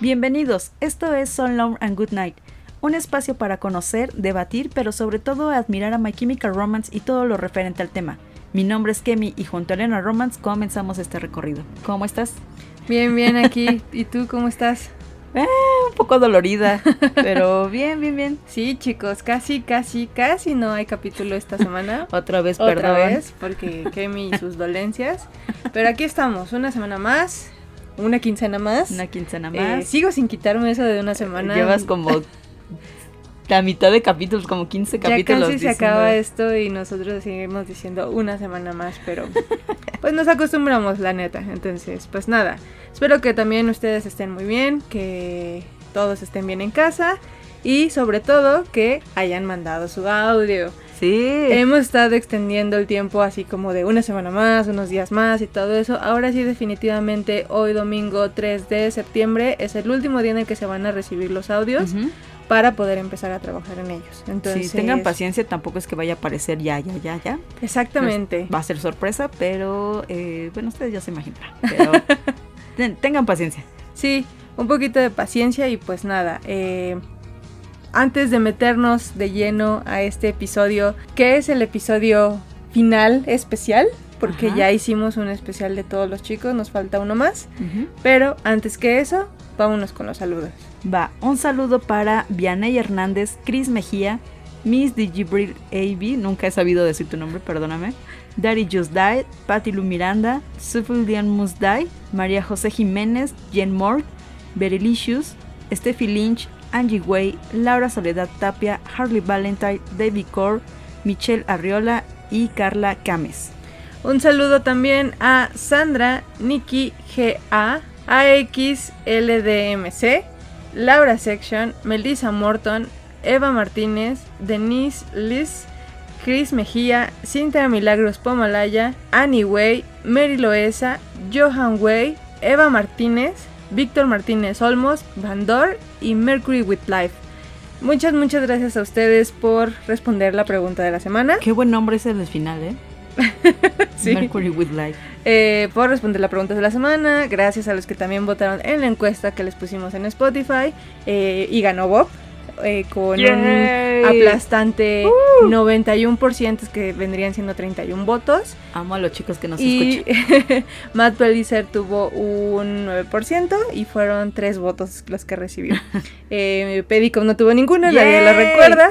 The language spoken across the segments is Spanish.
Bienvenidos, esto es Son Long and Good Night, un espacio para conocer, debatir, pero sobre todo admirar a My Chemical Romance y todo lo referente al tema. Mi nombre es Kemi y junto a Elena Romance comenzamos este recorrido. ¿Cómo estás? Bien, bien aquí. ¿Y tú cómo estás? Eh, un poco dolorida, pero bien, bien, bien. Sí, chicos, casi, casi, casi no hay capítulo esta semana. Otra vez, Otra perdón. vez, porque Kemi y sus dolencias. Pero aquí estamos, una semana más, una quincena más. Una quincena Eh, más. sigo sin quitarme eso de una semana. Llevas como la mitad de capítulos, como 15 Ya capítulos. casi se acaba esto y nosotros seguimos diciendo una semana más, pero pues nos acostumbramos, la neta. Entonces, pues nada. Espero que también ustedes estén muy bien, que todos estén bien en casa y sobre todo que hayan mandado su audio. Sí. Hemos estado extendiendo el tiempo así como de una semana más, unos días más y todo eso. Ahora sí definitivamente hoy domingo 3 de septiembre es el último día en el que se van a recibir los audios Ujú. Para poder empezar a trabajar en ellos. Entonces, Sí, tengan paciencia, tampoco es que vaya a aparecer ya, ya, ya, ya. Exactamente. Va a ser sorpresa, pero eh, bueno, ustedes ya se imaginarán. Pero ten- tengan paciencia. Sí, un poquito de paciencia y pues nada. eh, antes de meternos de lleno a este episodio, que es el episodio final especial, porque Ajá. ya hicimos un especial de todos los chicos, nos falta uno más. Pero antes que eso, vámonos con los saludos. Va, un saludo para Vianey Hernández, Cris Mejía, Miss Digibril AB, nunca he sabido decir tu nombre, perdóname. Daddy Just Died, Patty Lu Miranda, Sufildian Musdai, María José Jiménez, Jen Moore, Berilicious, Steffi Lynch, Angie Way, Laura Soledad Tapia, Harley Valentine, David Core, Michelle Arriola y Carla Cames. Un saludo también a Sandra, Nikki GA, AXLDMC, Laura Section, Melissa Morton, Eva Martínez, Denise Liz, Chris Mejía, Cintia Milagros Pomalaya, Annie Way, Mary Loesa, Johan Way, Eva Martínez, Víctor Martínez Olmos, Vandor y Mercury with Life. Muchas, muchas gracias a ustedes por responder la pregunta de la semana. Qué buen nombre es el final, ¿eh? Sí. Mercury with Life. eh, por responder la pregunta de la semana. Gracias a los que también votaron en la encuesta que les pusimos en Spotify. eh, y ganó Bob eh, con Yay. un aplastante 91% que vendrían siendo 31 votos. Amo a los chicos que nos y escuchan. Matt Pellicer tuvo un 9% y fueron 3 votos los que recibió. eh, Pedicom no tuvo ninguno, nadie lo Yay. recuerda.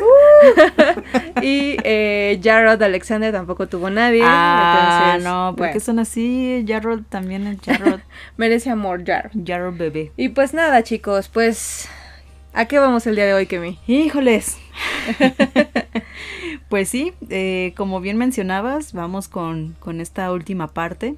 y eh, Jarrod Alexander tampoco tuvo nadie. Ah, entonces, no, porque bueno, son así. Jarrod también es Jarrod. merece amor Jarrod. Jarrod bebé. Y pues nada, chicos, pues ¿a qué vamos el día de hoy, Kemi? Híjoles. pues sí, eh, como bien mencionabas, vamos con, con esta última parte.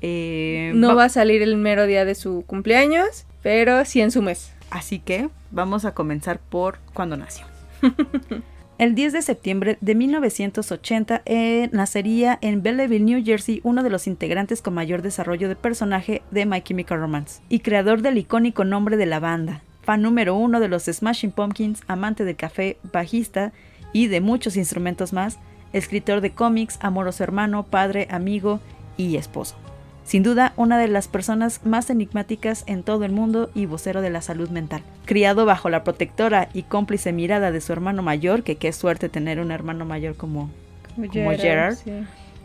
Eh, No va- va a salir el mero día de su cumpleaños, pero sí en su mes. Así que vamos a comenzar por cuando nació. El 10 de septiembre de 1980 eh, nacería en Belleville, New Jersey, uno de los integrantes con mayor desarrollo de personaje de My Chemical Romance y creador del icónico nombre de la banda. Fan número uno de los Smashing Pumpkins, amante del café, bajista y de muchos instrumentos más, escritor de cómics, amoroso hermano, padre, amigo y esposo. Sin duda, una de las personas más enigmáticas en todo el mundo y vocero de la salud mental. Criado bajo la protectora y cómplice mirada de su hermano mayor, que qué suerte tener un hermano mayor como, como Gerard, sí.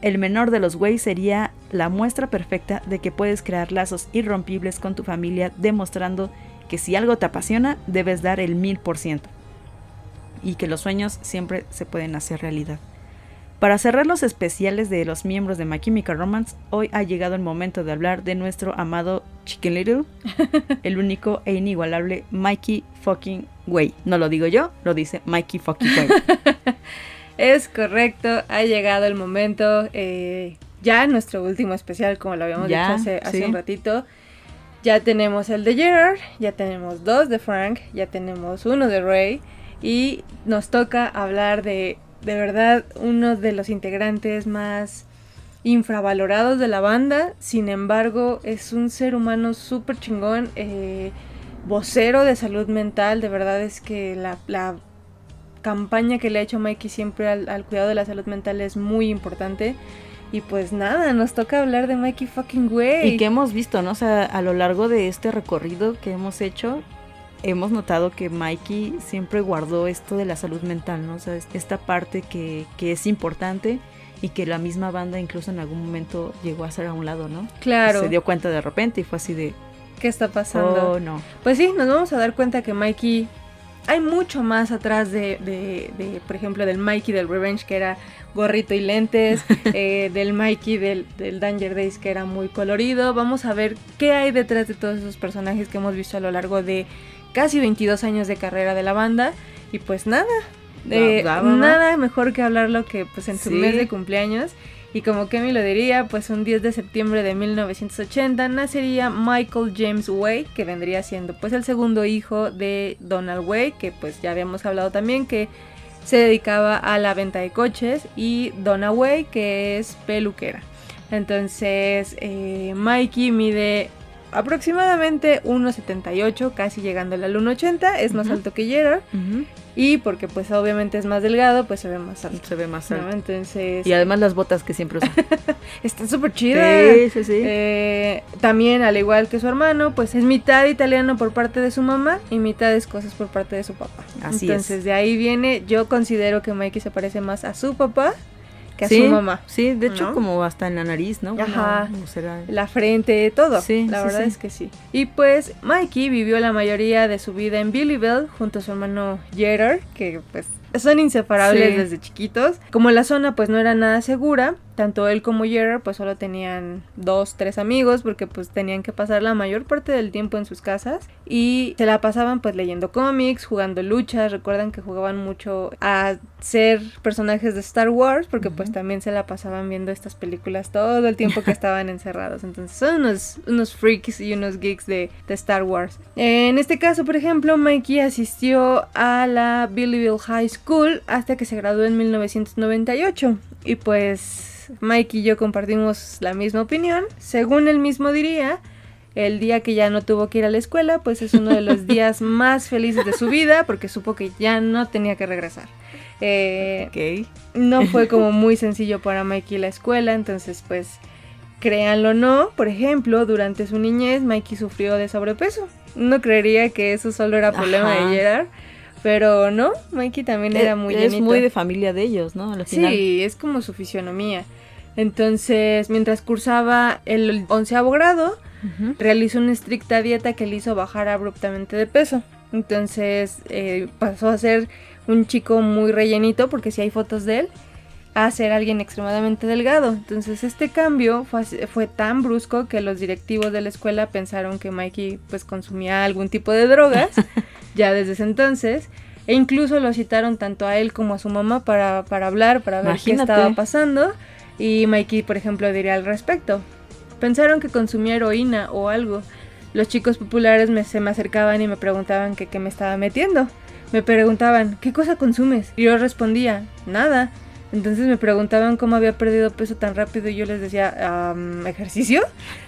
el menor de los Way sería la muestra perfecta de que puedes crear lazos irrompibles con tu familia, demostrando que si algo te apasiona, debes dar el mil por ciento. Y que los sueños siempre se pueden hacer realidad. Para cerrar los especiales de los miembros de My Chemical Romance, hoy ha llegado el momento de hablar de nuestro amado Chicken Little, el único e inigualable Mikey fucking Way. No lo digo yo, lo dice Mikey fucking Way. Es correcto, ha llegado el momento. eh, ya nuestro último especial, como lo habíamos Ya, dicho hace, hace sí. un ratito. Ya tenemos el de Gerard, ya tenemos dos de Frank, ya tenemos uno de Ray. Y nos toca hablar de, de verdad, uno de los integrantes más infravalorados de la banda. Sin embargo, es un ser humano súper chingón. eh, vocero de salud mental. De verdad es que la, campaña que le ha hecho Mikey siempre al cuidado de la salud mental es muy importante. Y pues nada, nos toca hablar de Mikey fucking Way. Y que hemos visto, ¿no? O sea, a lo largo de este recorrido que hemos hecho, hemos notado que Mikey siempre guardó esto de la salud mental, ¿no? O sea, esta parte que, que es importante y que la misma banda incluso en algún momento llegó a ser a un lado, ¿no? Claro. Se dio cuenta de repente y fue así de, ¿Qué está pasando? oh, no. Pues sí, nos vamos a dar cuenta que Mikey. Hay mucho más atrás de, de, de, por ejemplo, del Mikey del Revenge, que era gorrito y lentes, eh, del Mikey del, del Danger Days, que era muy colorido. Vamos a ver qué hay detrás de todos esos personajes que hemos visto a lo largo de casi 22 años de carrera de la banda. Y pues nada, eh, va. nada mejor que hablarlo que pues en su Sí. mes de cumpleaños. Y como Kemi lo diría, pues un 10 de septiembre de 1980 nacería Michael James Way, que vendría siendo pues el segundo hijo de Donald Way, que pues ya habíamos hablado también que se dedicaba a la venta de coches, y Donna Way, que es peluquera. Entonces, eh, Mikey mide aproximadamente 1,78, casi llegando al 1,80, es más alto que Gerard, y porque pues obviamente es más delgado, pues se ve más alto. Se ve más ¿no? alto. Entonces, Y además las botas que siempre usa. está súper chida. sí, sí, sí. Eh, también, al igual que su hermano, pues es mitad italiano por parte de su mamá y mitad escocés por parte de su papá. Así Entonces, es. de ahí viene, yo considero que Mikey se parece más a su papá que a sí, su mamá. Sí, de hecho ¿no? como hasta en la nariz, ¿no? Ajá. Será. La frente, todo. Sí, la sí, verdad sí. es que sí. Y pues Mikey vivió la mayoría de su vida en Billyville junto a su hermano Gerard, que pues son inseparables desde chiquitos. Como la zona pues no era nada segura, tanto él como Gerard pues solo tenían dos, tres amigos porque pues tenían que pasar la mayor parte del tiempo en sus casas y se la pasaban pues leyendo cómics, jugando luchas, recuerdan que jugaban mucho a ser personajes de Star Wars porque pues también se la pasaban viendo estas películas todo el tiempo que estaban encerrados. Entonces son unos, unos freaks y unos geeks de, de Star Wars. En este caso, por ejemplo, Mikey asistió a la Billyville High School hasta que se graduó en 1998. Y pues Mikey y yo compartimos la misma opinión. Según él mismo diría, el día que ya no tuvo que ir a la escuela, pues es uno de los días más felices de su vida porque supo que ya no tenía que regresar. Eh, Ok. no fue como muy sencillo para Mikey la escuela, entonces pues créanlo o no, por ejemplo, durante su niñez Mikey sufrió de sobrepeso. No creería que eso solo era problema Ajá. de Gerard, pero no, Mikey también era muy es llenito. muy de familia de ellos, ¿no? Al final. Sí, es como su fisionomía. Entonces, mientras cursaba el onceavo grado, realizó una estricta dieta que le hizo bajar abruptamente de peso. Entonces eh, pasó a ser un chico muy rellenito, porque si hay fotos de él, a ser alguien extremadamente delgado. Entonces este cambio fue, tan brusco que los directivos de la escuela pensaron que Mikey pues consumía algún tipo de drogas ya desde ese entonces. E incluso lo citaron tanto a él como a su mamá para, para hablar, para ver qué estaba pasando. Y Mikey, por ejemplo, diría al respecto. Pensaron que consumía heroína o algo. Los chicos populares me, se me acercaban y me preguntaban qué me estaba metiendo. Me preguntaban, ¿qué cosa consumes? Y yo respondía, nada. Entonces me preguntaban cómo había perdido peso tan rápido y yo les decía, "Am, ¿ejercicio?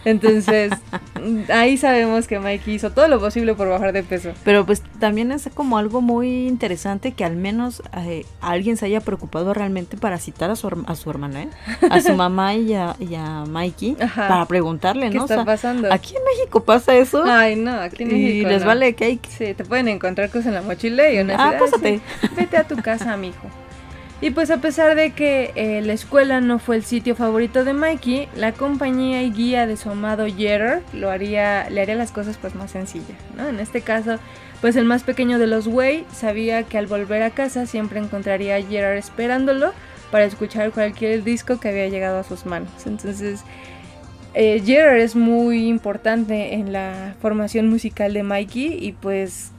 Entonces ahí sabemos que Mikey hizo todo lo posible por bajar de peso. Pero pues también es como algo muy interesante que al menos eh, alguien se haya preocupado realmente para citar a su, a su hermana, ¿eh? A su mamá y a, y a Mikey Ajá. para preguntarle, ¿Qué ¿no? O está sea, pasando? aquí en México pasa eso Ay, no, aquí en y México les no. vale cake. Sí, te pueden encontrar cosas en la mochila y una Ah, ciudad, pásate. sí, Vete a tu casa, mijo. Y pues a pesar de que eh, la escuela no fue el sitio favorito de Mikey, la compañía y guía de su amado Gerard lo haría, le haría las cosas pues más sencillas, ¿no? En este caso, pues el más pequeño de los Way sabía que al volver a casa siempre encontraría a Gerard esperándolo para escuchar cualquier disco que había llegado a sus manos. Entonces, eh, Gerard es muy importante en la formación musical de Mikey y pues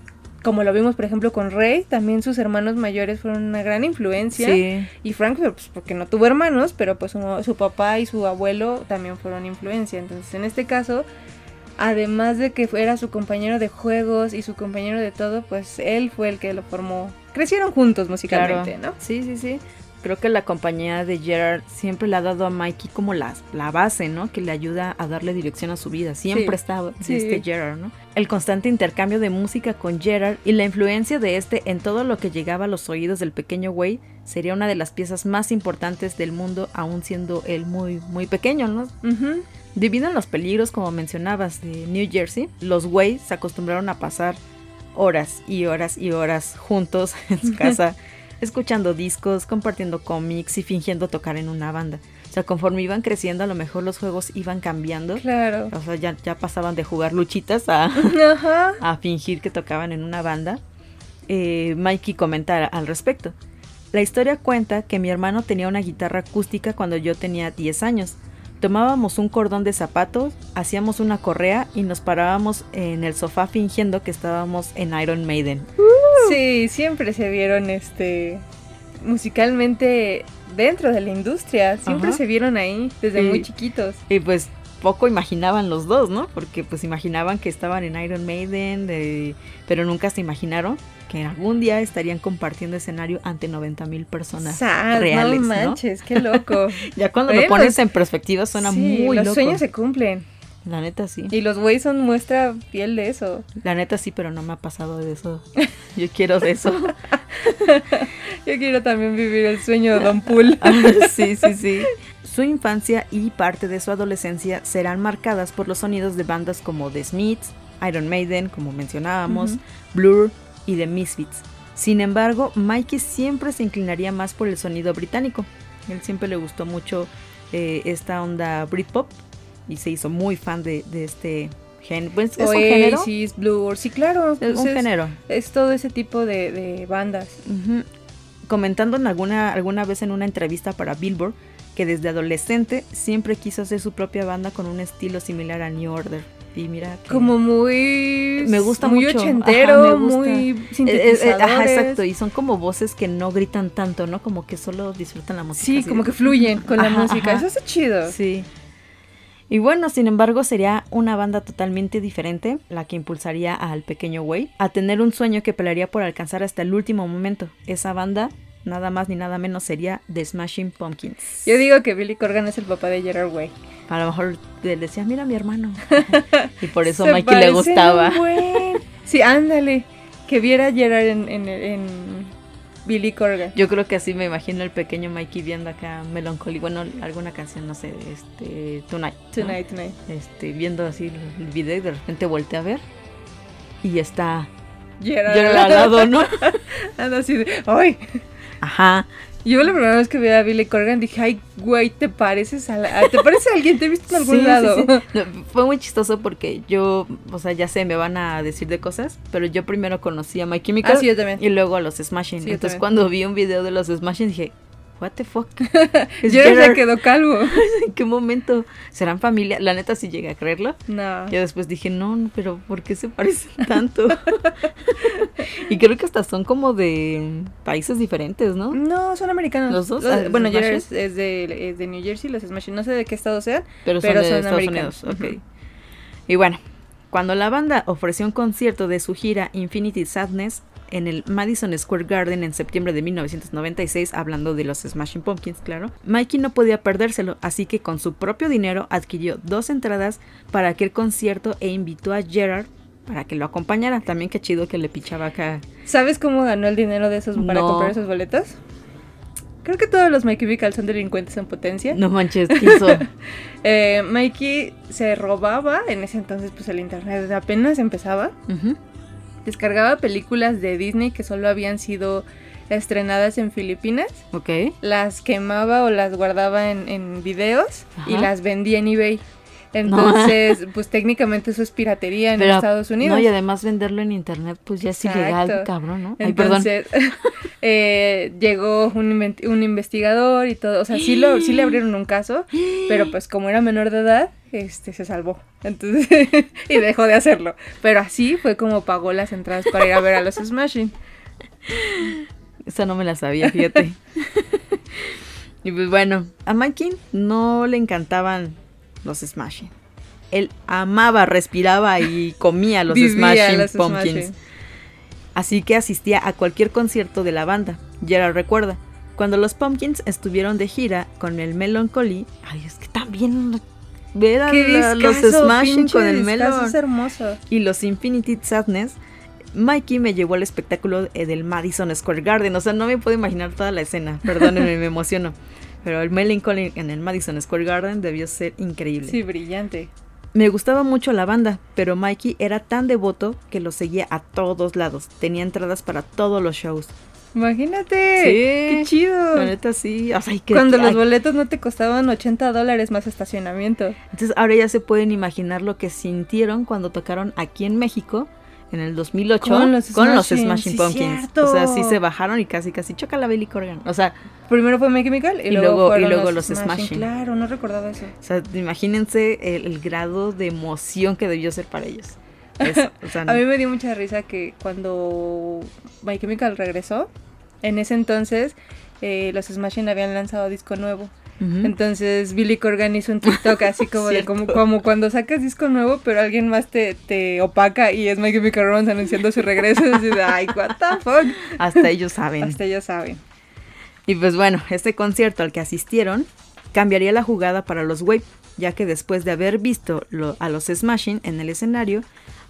como lo vimos por ejemplo con Ray, también sus hermanos mayores fueron una gran influencia. Sí. Y Frank, pues porque no tuvo hermanos, pero pues su, su papá y su abuelo también fueron influencia. Entonces en este caso, además de que era su compañero de juegos y su compañero de todo, pues él fue el que lo formó. Crecieron juntos musicalmente, ¿no? Sí, sí, sí. Creo que la compañía de Gerard siempre le ha dado a Mikey como la, la base, ¿no? Que le ayuda a darle dirección a su vida. Siempre Sí, está sí. este Gerard, ¿no? El constante intercambio de música con Gerard y la influencia de este en todo lo que llegaba a los oídos del pequeño Way sería una de las piezas más importantes del mundo, aún siendo él muy, muy pequeño, ¿no? Ujú. Debido a los peligros, como mencionabas, de New Jersey, los Way se acostumbraron a pasar horas y horas y horas juntos en su casa, escuchando discos, compartiendo cómics y fingiendo tocar en una banda. O sea, conforme iban creciendo, a lo mejor los juegos iban cambiando. Claro. O sea, ya, ya pasaban de jugar luchitas a, Ajá. a fingir que tocaban en una banda. Eh, Mikey comenta al respecto. La historia cuenta que mi hermano tenía una guitarra acústica cuando yo tenía 10 años. Tomábamos un cordón de zapatos, hacíamos una correa y nos parábamos en el sofá fingiendo que estábamos en Iron Maiden. Sí, siempre se vieron este musicalmente dentro de la industria. Siempre Ajá. se vieron ahí desde Sí. muy chiquitos. Y pues poco imaginaban los dos, ¿no? Porque pues imaginaban que estaban en Iron Maiden, de- pero nunca se imaginaron que algún día estarían compartiendo escenario ante 90 mil personas reales, no ¿no? manches, qué loco. Ya cuando lo pones en perspectiva suena Sí, muy los loco. sueños se cumplen. La neta sí. Y los güeyes son muestra fiel de eso. La neta sí, pero no me ha pasado de eso. Yo quiero de eso. Yo quiero también vivir el sueño de Don Pool. sí, sí, sí. Su infancia y parte de su adolescencia serán marcadas por los sonidos de bandas como The Smiths, Iron Maiden, como mencionábamos. Blur y The Misfits. Sin embargo, Mikey siempre se inclinaría más por el sonido británico. Él siempre le gustó mucho eh, esta onda Britpop y se hizo muy fan de, de este género. Pues, es un género. Oasis, sí, claro. Es pues un es, género. es todo ese tipo de, de bandas. Comentando en alguna, alguna vez en una entrevista para Billboard que desde adolescente siempre quiso hacer su propia banda con un estilo similar a New Order. Y mira que- Como muy. Me gusta muy mucho. ochentero, Ajá, me gusta. muy Eh, eh, eh, ajá, exacto. Y son como voces que no gritan tanto, ¿no? Como que solo disfrutan la música. Sí, como de- que fluyen con la música. Eso está chido. Sí. Y bueno, sin embargo, sería una banda totalmente diferente la que impulsaría al pequeño Way a tener un sueño que pelearía por alcanzar hasta el último momento. Esa banda, nada más ni nada menos, sería The Smashing Pumpkins. Yo digo que Billy Corgan es el papá de Gerard Way. A lo mejor le decía, mira a mi hermano. y por eso a Mikey le gustaba. buen. Sí, ándale. Que viera a Gerard en, en, en Billy Corgan. Yo creo que así me imagino el pequeño Mikey viendo acá Melancholy. Bueno, alguna canción, no sé, este, Tonight. ¿no? Tonight, tonight. Este, viendo así el video y de repente voltea a ver. Y está Gerard. Gerard al lado, ¿no? Anda así de. ¡Ay! Ajá. Yo la primera vez que vi a Billy Corgan dije, ay, güey, ¿te pareces a, la- ¿te parece a alguien? ¿Te he visto en algún Sí, sí, lado? sí. No, fue muy chistoso porque yo, o sea, ya sé, me van a decir de cosas, pero yo primero conocí a My Chemical Ah, sí, yo también. y luego a los Smashing. Sí, Entonces también. cuando vi un video de los Smashing dije, what the fuck? Gerard se quedó calvo. ¿En qué momento? ¿Serán familia? La neta sí llegué a creerlo. No. Yo después dije, no, pero ¿por qué se parecen tanto? y creo que hasta son como de países diferentes, ¿no? No, son americanos. ¿Los dos? Ah, bueno, ¿los Gerard es, es de, es de New Jersey, los Smashing. No sé de qué estado sean. Pero son Pero de son Estados americanos. Unidos, ok. Ujú. Y bueno, cuando la banda ofreció un concierto de su gira Infinity Sadness en el Madison Square Garden en septiembre de 1996, hablando de los Smashing Pumpkins, claro, Mikey no podía perdérselo, así que con su propio dinero adquirió dos entradas para aquel concierto e invitó a Gerard para que lo acompañara. También qué chido que le pichaba acá. ¿Sabes cómo ganó el dinero de esos para No. comprar esos boletos? Creo que todos los My Chemical son delincuentes en potencia. No manches, ¿qué hizo? Eh, Mikey se robaba, en ese entonces pues el internet apenas empezaba. Descargaba películas de Disney que solo habían sido estrenadas en Filipinas, Ok. las quemaba o las guardaba en, en videos y las vendía en eBay. Entonces, pues técnicamente eso es piratería en Pero, Estados Unidos. No, y además venderlo en internet, pues ya es ilegal, Exacto. cabrón, ¿no? Ay, perdón. Entonces, eh, llegó un, un investigador y todo. O sea, sí, lo, sí le abrieron un caso, pero pues como era menor de edad, este se salvó. Entonces, y dejó de hacerlo. Pero así fue como pagó las entradas para ir a ver a los Smashing. Esa no me la sabía, fíjate. y pues bueno, a Mikey no le encantaban los Smashing. Él amaba, respiraba y comía los Smashing los Pumpkins. Smashing. Así que asistía a cualquier concierto de la banda. Gerard recuerda. Cuando los Pumpkins estuvieron de gira con el Melancholy, ay, es que también ver a la- los Smashing con el Melon hermoso. y los Infinity Sadness, Mikey me llevó al espectáculo eh, del Madison Square Garden. O sea, no me puedo imaginar toda la escena. Perdónenme, me emociono. Pero el Melancholy en el Madison Square Garden debió ser increíble. Sí, brillante. Me gustaba mucho la banda, pero Mikey era tan devoto que lo seguía a todos lados. Tenía entradas para todos los shows. Imagínate. Sí. Qué chido. La neta sí. O sea, que- Cuando que- los ay, boletos no te costaban 80 dólares más estacionamiento. Entonces ahora ya se pueden imaginar lo que sintieron cuando tocaron aquí en México en el 2008 Con los Smashing, Smashing sí, Pumpkins. O sea, sí se bajaron y casi casi choca la Billy Corgan. O sea, Primero fue My Chemical y, Y luego, y luego los Smashing. Claro, no recordaba eso. o sea, imagínense el, el grado de emoción que debió ser para ellos. Es- o sea, A mí me dio mucha risa que cuando My Chemical regresó, en ese entonces eh, los Smashing habían lanzado disco nuevo. Entonces Billy Corgan hizo un TikTok así como de como, como cuando sacas disco nuevo, pero alguien más te, te opaca y es Chemical Romance anunciando su regreso. Así de, ay, what the fuck. hasta ellos saben. Hasta ellos saben. Y pues bueno, este concierto al que asistieron cambiaría la jugada para los Wave, ya que después de haber visto lo- a los Smashing en el escenario,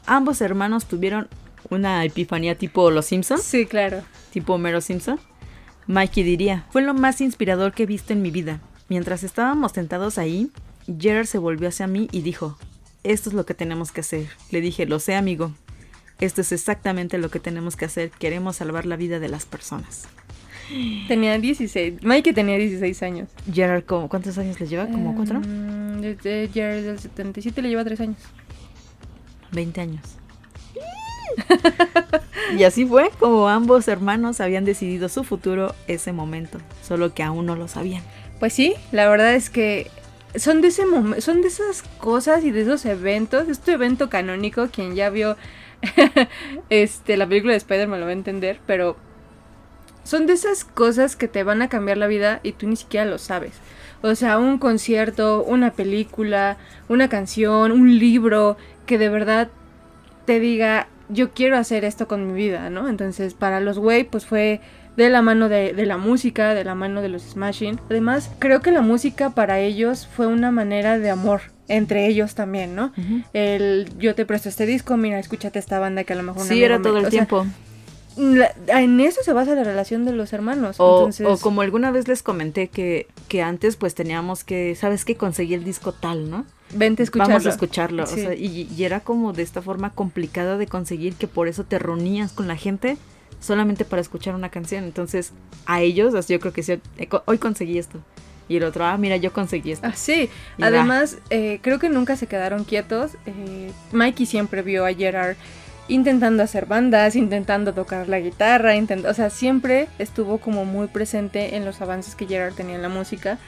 ambos hermanos tuvieron una epifanía tipo Los Simpsons, Sí, claro. tipo Homero Simpson. Mikey diría, fue lo más inspirador que he visto en mi vida. Mientras estábamos sentados ahí, Gerard se volvió hacia mí y dijo, esto es lo que tenemos que hacer. Le dije, lo sé amigo, esto es exactamente lo que tenemos que hacer, queremos salvar la vida de las personas. Tenía 16. Mikey tenía 16 años. Gerard, ¿cómo- ¿cuántos años le lleva? ¿Como cuatro? Mm, desde Jared del 77 le lleva 3 años. 20 años. y así fue como ambos hermanos habían decidido su futuro ese momento, solo que aún no lo sabían. Pues sí, la verdad es que son de ese son de esas cosas y de esos eventos, este evento canónico, quien ya vio este la película de Spider-Man lo va a entender, pero son de esas cosas que te van a cambiar la vida y tú ni siquiera lo sabes. O sea, un concierto, una película, una canción, un libro que de verdad te diga, yo quiero hacer esto con mi vida, ¿no? Entonces, para los Way, pues fue de la mano de, de la música, de la mano de los Smashing. Además, creo que la música para ellos fue una manera de amor entre ellos también, ¿no? El yo te presto este disco, mira, escúchate esta banda que a lo mejor Sí, era me- todo el o sea, tiempo. la- en eso se basa la relación de los hermanos. O, Entonces, o como alguna vez les comenté que, que antes pues teníamos que, ¿sabes qué? Conseguir el disco tal, ¿no? vente a escucharlo. Vamos a escucharlo. o sea, y, y era como de esta forma complicada de conseguir que por eso te reunías con la gente solamente para escuchar una canción. Entonces, a ellos, yo creo que sí, eh, hoy conseguí esto. Y el otro, ah, mira, yo conseguí esto. Ah, sí, Y además eh, creo que nunca se quedaron quietos. Eh, Mikey siempre vio a Gerard intentando hacer bandas, intentando tocar la guitarra, o sea, siempre estuvo como muy presente en los avances que Gerard tenía en la música.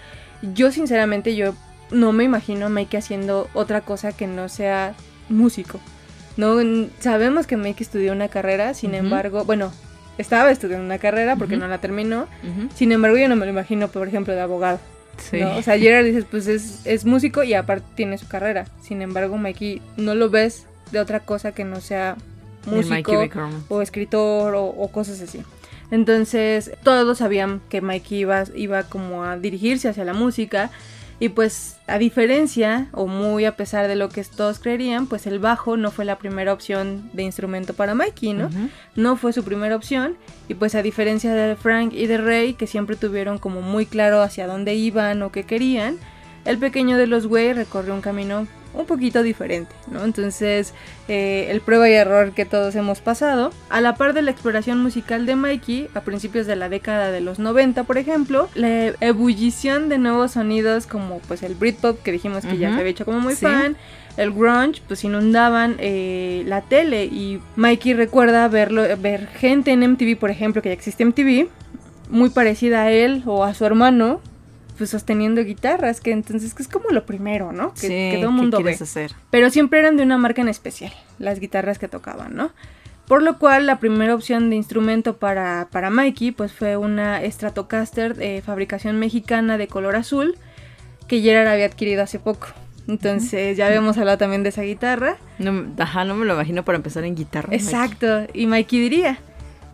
Yo sinceramente yo no me imagino a Mikey haciendo otra cosa que no sea músico. No sabemos que Mikey estudió una carrera, sin embargo, bueno, estaba estudiando una carrera porque no la terminó. Sin embargo, yo no me lo imagino, por ejemplo, de abogado. Sí. ¿no? O sea, Gerard dices, pues es, es músico y aparte tiene su carrera. Sin embargo, Mikey no lo ves de otra cosa que no sea músico o escritor o, o cosas así. Entonces, todos sabían que Mikey iba, iba como a dirigirse hacia la música. Y pues, a diferencia, o muy a pesar de lo que todos creerían, pues el bajo no fue la primera opción de instrumento para Mikey, ¿no? No fue su primera opción y pues a diferencia de Frank y de Ray que siempre tuvieron como muy claro hacia dónde iban o qué querían, el pequeño de los Way recorrió un camino un poquito diferente, ¿no? Entonces eh, el prueba y error que todos hemos pasado, a la par de la exploración musical de Mikey a principios de la década de los 90 por ejemplo, la ebullición de nuevos sonidos como pues el Britpop que dijimos que ya se había hecho como muy Sí. fan, el grunge pues inundaban eh, la tele y Mikey recuerda verlo ver gente en MTV por ejemplo que ya existe MTV muy parecida a él o a su hermano pues sosteniendo guitarras que entonces que es como lo primero no que, Sí, que todo el ¿qué mundo ve hacer? pero siempre eran de una marca en especial las guitarras que tocaban no por lo cual la primera opción de instrumento para, para Mikey pues fue una Stratocaster de fabricación mexicana de color azul que Gerard había adquirido hace poco. Entonces ya habíamos hablado también de esa guitarra. No, ajá, no me lo imagino para empezar en guitarra. Exacto. Y Mikey diría,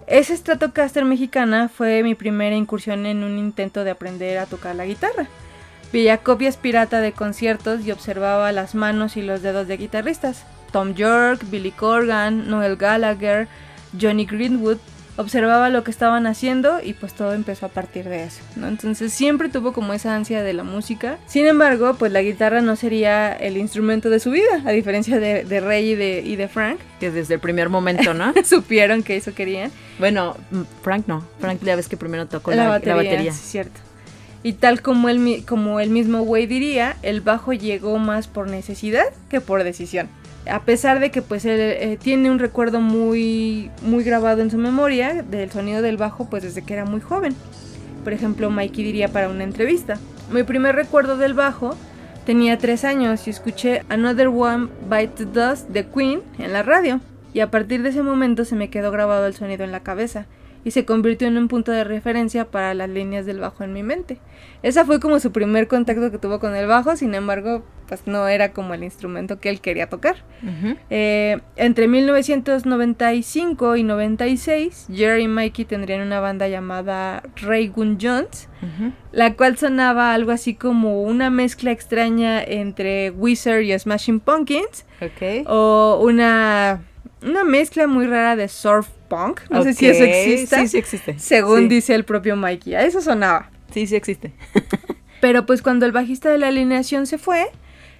Esa Stratocaster mexicana fue mi primera incursión en un intento de aprender a tocar la guitarra. Veía copias pirata de conciertos y observaba las manos y los dedos de guitarristas. Tom York, Billy Corgan, Noel Gallagher, Johnny Greenwood. Observaba lo que estaban haciendo y pues todo empezó a partir de eso, ¿no? Entonces siempre tuvo como esa ansia de la música. Sin embargo, pues la guitarra no sería el instrumento de su vida, a diferencia de, de Ray y de, y de Frank. Que desde el primer momento, ¿no? Supieron que eso querían. bueno, mm, Frank no. Frank ya ves que primero tocó la, la batería. La batería. Sí, cierto. Y tal como él, como el mismo Way diría, el bajo llegó más por necesidad que por decisión a pesar de que pues él eh, tiene un recuerdo muy muy grabado en su memoria del sonido del bajo pues desde que era muy joven. Por ejemplo, Mikey diría para una entrevista, mi primer recuerdo del bajo tenía tres años y escuché Another One Bite the Dust de Queen en la radio y a partir de ese momento se me quedó grabado el sonido en la cabeza y se convirtió en un punto de referencia para las líneas del bajo en mi mente. Esa fue como su primer contacto que tuvo con el bajo, sin embargo, pues no era como el instrumento que él quería tocar. eh, entre 1995 y 96, Jerry y Mikey tendrían una banda llamada Raygun Jones, la cual sonaba algo así como una mezcla extraña entre Wizard y Smashing Pumpkins, Ok. o una, una mezcla muy rara de surf punk, no sé si eso existe, Sí, sí existe. según Sí. dice el propio Mikey, a eso sonaba. Sí, sí existe. Pero pues cuando el bajista de la alineación se fue,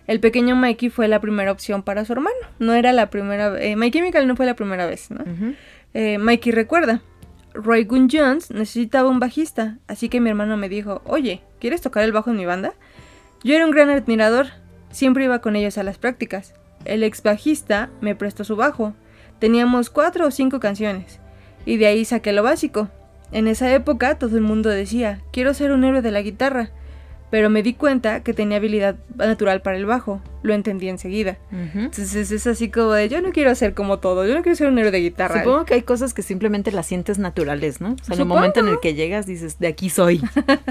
el pequeño Mikey fue la primera opción para su hermano. No era la primera, eh, My Chemical no fue la primera vez, ¿no? Eh, Mikey recuerda, Roy Gunn Jones necesitaba un bajista, así que mi hermano me dijo, oye, ¿quieres tocar el bajo en mi banda? Yo era un gran admirador, siempre iba con ellos a las prácticas. El ex bajista me prestó su bajo. Teníamos cuatro o cinco canciones, y de ahí saqué lo básico. En esa época todo el mundo decía, quiero ser un héroe de la guitarra, pero me di cuenta que tenía habilidad natural para el bajo, lo entendí enseguida. Ujú. Entonces es así como de, yo no quiero ser como todo, yo no quiero ser un héroe de guitarra. Supongo que hay cosas que simplemente las sientes naturales, ¿no? O sea, en el momento en el que llegas dices, de aquí soy.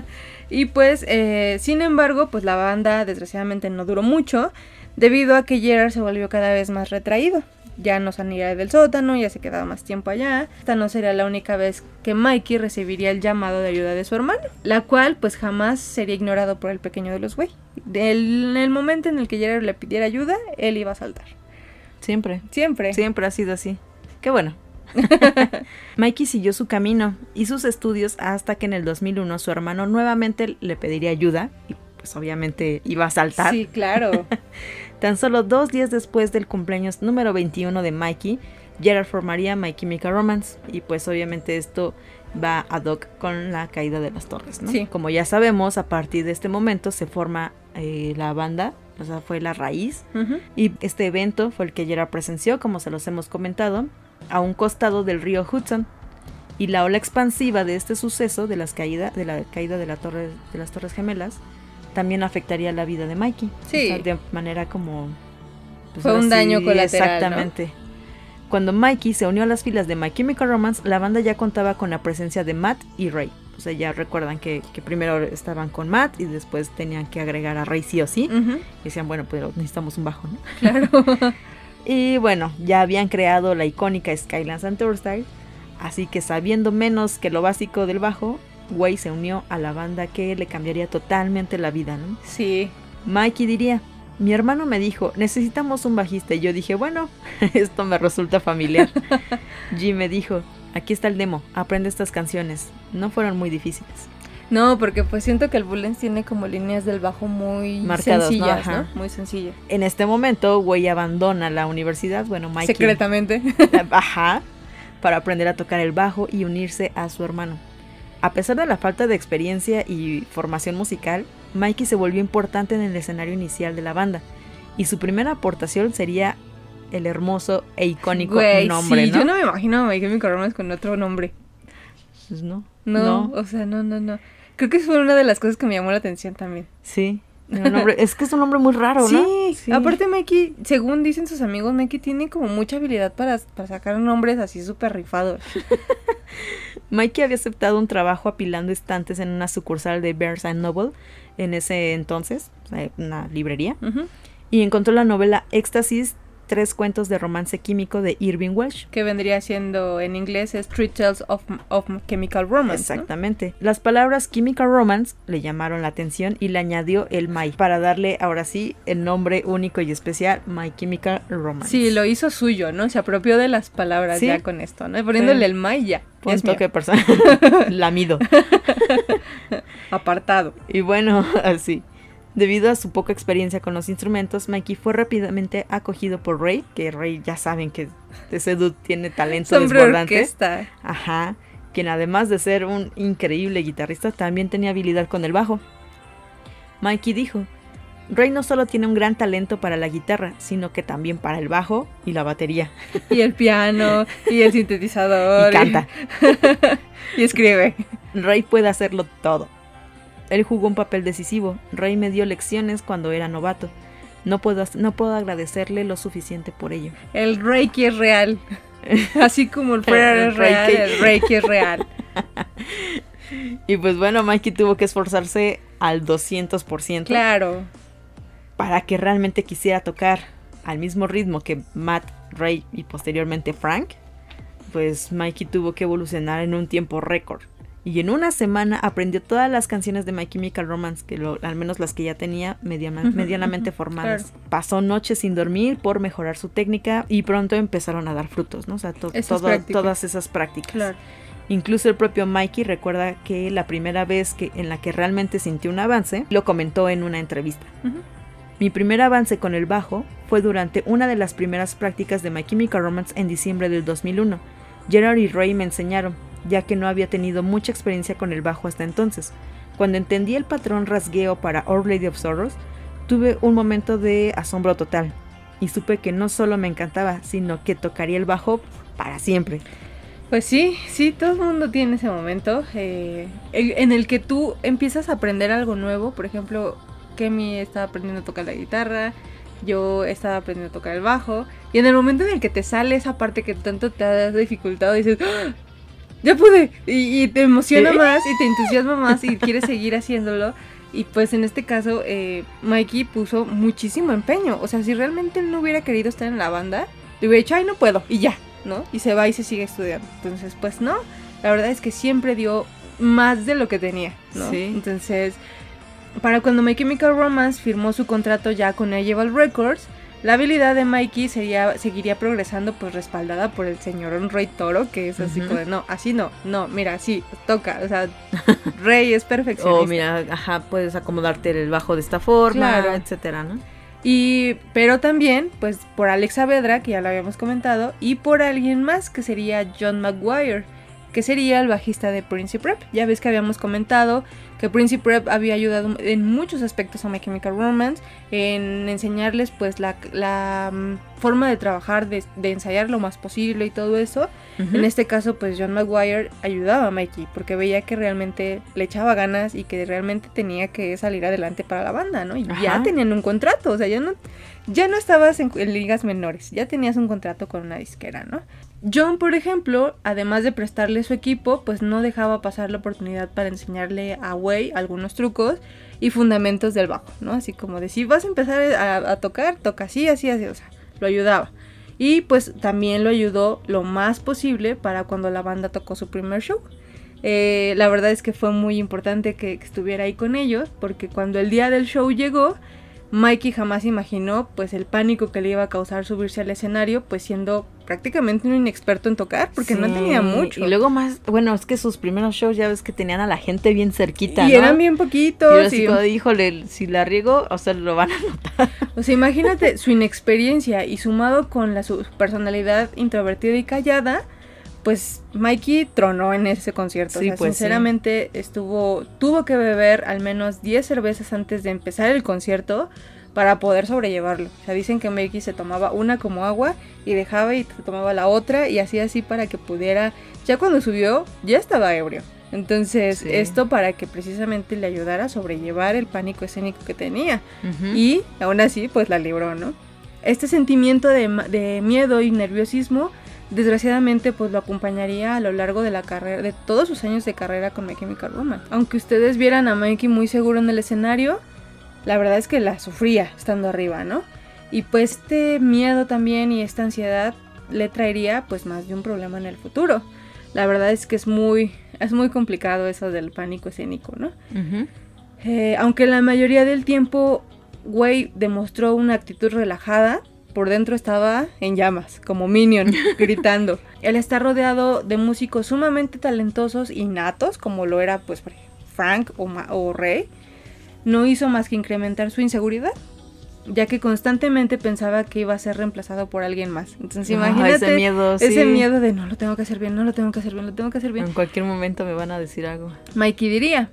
Y pues, eh, sin embargo, pues la banda desgraciadamente no duró mucho, debido a que Gerard se volvió cada vez más retraído. Ya no salía del sótano, ya se quedaba más tiempo allá. Esta no sería la única vez que Mikey recibiría el llamado de ayuda de su hermano, la cual pues jamás sería ignorado por el pequeño de los güey. En el momento en el que Gerard le pidiera ayuda, él iba a saltar. Siempre. Siempre. Siempre ha sido así. Qué bueno. Mikey siguió su camino y sus estudios hasta que en el 2001 su hermano nuevamente le pediría ayuda y pues obviamente iba a saltar. Sí, claro. Tan solo dos días después del cumpleaños número 21 de Mikey, Gerard formaría My Chemical Romance y pues obviamente esto va ad hoc con la caída de las torres, ¿no? Sí. Como ya sabemos, a partir de este momento se forma eh, la banda, o sea, fue la raíz y este evento fue el que Gerard presenció, como se los hemos comentado, a un costado del río Hudson. Y la ola expansiva de este suceso, de, las caída, de la caída de, la torre, de las Torres Gemelas, también afectaría la vida de Mikey. Sí. O sea, de manera como... pues, Fue un daño colateral, ¿no? Exactamente. Cuando Mikey se unió a las filas de My Chemical Romance, la banda ya contaba con la presencia de Matt y Ray. O sea, ya recuerdan que, que primero estaban con Matt y después tenían que agregar a Ray sí o sí. Y decían, bueno, pero necesitamos un bajo, ¿no? Claro. Y bueno, ya habían creado la icónica Skylands and Tourstyle, así que sabiendo menos que lo básico del bajo, Way se unió a la banda que le cambiaría totalmente la vida, ¿no? sí. Mikey diría, mi hermano me dijo, necesitamos un bajista, y yo dije, bueno, esto me resulta familiar. Jim me dijo, aquí está el demo, aprende estas canciones, no fueron muy difíciles. No, porque pues siento que el Bullens tiene como líneas del bajo muy Marcadas, ¿no? sencillas, ¿no? Muy sencillas. En este momento, Way abandona la universidad, bueno, Mikey... Secretamente. Ajá, para aprender a tocar el bajo y unirse a su hermano. A pesar de la falta de experiencia y formación musical, Mikey se volvió importante en el escenario inicial de la banda, y su primera aportación sería el hermoso e icónico Güey, nombre, sí, ¿no? yo no me imagino a Chemical Romance con otro nombre. Pues no. No, o sea, no, no, no. Creo que fue una de las cosas que me llamó la atención también. Sí. nombre- es que es un nombre muy raro, ¿no? Sí, aparte Mikey, según dicen sus amigos, Mikey tiene como mucha habilidad para, para sacar nombres así súper rifados. Mikey había aceptado un trabajo apilando estantes en una sucursal de Barnes and Noble en ese entonces, una librería, y encontró la novela Éxtasis tres cuentos de romance químico de Irving Welsh. Que vendría siendo en inglés es Three Tales of, of Chemical Romance. ¿no? Exactamente. Las palabras Chemical Romance le llamaron la atención y le añadió el My para darle ahora sí el nombre único y especial My Chemical Romance. Sí, lo hizo suyo, ¿no? Se apropió de las palabras Sí. ya con esto, ¿no? Poniéndole Sí. el my ya. Punto que persona. Lamido. Apartado. Y bueno, así. Debido a su poca experiencia con los instrumentos, Mikey fue rápidamente acogido por Ray, que Ray ya saben que ese dude tiene talento desbordante. orquesta. Ajá, quien además de ser un increíble guitarrista, también tenía habilidad con el bajo. Mikey dijo, Ray no solo tiene un gran talento para la guitarra, sino que también para el bajo y la batería. Y el piano, y el sintetizador. Y canta. Y escribe. Ray puede hacerlo todo. Él jugó un papel decisivo. Ray me dio lecciones cuando era novato. No puedo, no puedo agradecerle lo suficiente por ello. El Reiki es real. Así como el El es real, Reiki. el Reiki es real. Y pues bueno, Mikey tuvo que esforzarse al 200% Claro. para que realmente quisiera tocar al mismo ritmo que Matt, Ray y posteriormente Frank. Pues Mikey tuvo que evolucionar en un tiempo récord. Y en una semana aprendió todas las canciones de My Chemical Romance, que lo- al menos las que ya tenía mediana- medianamente formadas. claro. Pasó noches sin dormir por mejorar su técnica y pronto empezaron a dar frutos, ¿no? O sea, to- todo- todas esas prácticas. Claro. Incluso el propio Mikey recuerda que la primera vez que, en la que realmente sintió un avance, lo comentó en una entrevista. Mi primer avance con el bajo fue durante una de las primeras prácticas de My Chemical Romance en diciembre del 2001. Gerard y Ray me enseñaron, ya que no había tenido mucha experiencia con el bajo hasta entonces. Cuando entendí el patrón rasgueo para Our Lady of Sorrows, tuve un momento de asombro total y supe que no solo me encantaba, sino que tocaría el bajo para siempre. Pues sí, sí, todo el mundo tiene ese momento eh, en el que tú empiezas a aprender algo nuevo. Por ejemplo, Kemi estaba aprendiendo a tocar la guitarra, yo estaba aprendiendo a tocar el bajo. Y en el momento en el que te sale esa parte que tanto te ha dificultado, dices, ¡Ah! Ya pude. Y, y te emociona más y te entusiasma más y quieres seguir haciéndolo. Y pues en este caso, eh, Mikey puso muchísimo empeño. O sea, si realmente él no hubiera querido estar en la banda, le hubiera dicho, ay, no puedo, y ya, ¿no? Y se va y se sigue estudiando. Entonces, pues no, la verdad es que siempre dio más de lo que tenía, ¿no? Sí. Entonces, para cuando My Chemical Romance firmó su contrato ya con Evil Records, la habilidad de Mikey sería, seguiría progresando pues respaldada por el señor Rey Toro, que es así como de, no, así no, no, mira, sí, toca, o sea, Rey es perfeccionista. O mira, ajá, puedes acomodarte el bajo de esta forma, Claro. etcétera, ¿no? Y, pero también, pues, por Alex Saavedra, que ya lo habíamos comentado, y por alguien más, que sería John Maguire, que sería el bajista de Principe Rep. Ya ves que habíamos comentado que Principe Rep había ayudado en muchos aspectos a My Chemical Romance, en enseñarles, pues, la, la, mm, forma de trabajar, de, de ensayar lo más posible y todo eso. En este caso, pues John Maguire ayudaba a Mikey porque veía que realmente le echaba ganas y que realmente tenía que salir adelante para la banda, ¿no? Y ya tenían un contrato, o sea, ya no, ya no estabas en, en ligas menores, ya tenías un contrato con una disquera, ¿no? John, por ejemplo, además de prestarle su equipo, pues no dejaba pasar la oportunidad para enseñarle a Way algunos trucos y fundamentos del bajo, ¿no? Así como de vas a empezar a, tocar, toca así, así, así, o sea, lo ayudaba. Y pues también lo ayudó lo más posible para cuando la banda tocó su primer show. Eh, la verdad es que fue muy importante que estuviera ahí con ellos porque cuando el día del show llegó, Mikey jamás imaginó pues el pánico que le iba a causar subirse al escenario pues siendo prácticamente un inexperto en tocar porque no Sí, tenía mucho. Y luego más, bueno, es que sus primeros shows ya ves que tenían a la gente bien cerquita, Y ¿no? eran bien Y yo poquitos. y- como, híjole, si la riego, o sea, lo van a notar. O sea, imagínate su inexperiencia y sumado con la su personalidad introvertida y callada, pues Mikey tronó en ese concierto. Sí, o sea, pues, sí. sinceramente estuvo, tuvo que beber al menos 10 cervezas antes de empezar el concierto para poder sobrellevarlo. O sea, dicen que Mikey se tomaba una como agua y dejaba y tomaba la otra y así así para que pudiera, ya cuando subió, ya estaba ebrio. Entonces, Sí. esto para que precisamente le ayudara a sobrellevar el pánico escénico que tenía. Y aún así, pues la libró, ¿no? Este sentimiento de, de miedo y nerviosismo, desgraciadamente, pues lo acompañaría a lo largo de la carrera, de todos sus años de carrera con My Chemical Romance. Aunque ustedes vieran a Mikey muy seguro en el escenario, la verdad es que la sufría estando arriba, ¿no? Y pues este miedo también y esta ansiedad le traería pues más de un problema en el futuro. La verdad es que es muy, es muy complicado eso del pánico escénico, ¿no? Eh, aunque la mayoría del tiempo Way demostró una actitud relajada, por dentro estaba en llamas, como Minion, gritando. Él está rodeado de músicos sumamente talentosos y natos, como lo era pues Frank o, o Ray. No hizo más que incrementar su inseguridad ya que constantemente pensaba que iba a ser reemplazado por alguien más. Entonces imagínate ese miedo, ese miedo de no lo tengo que hacer bien, no lo tengo que hacer bien, lo tengo que hacer bien. En cualquier momento me van a decir algo. Mikey diría,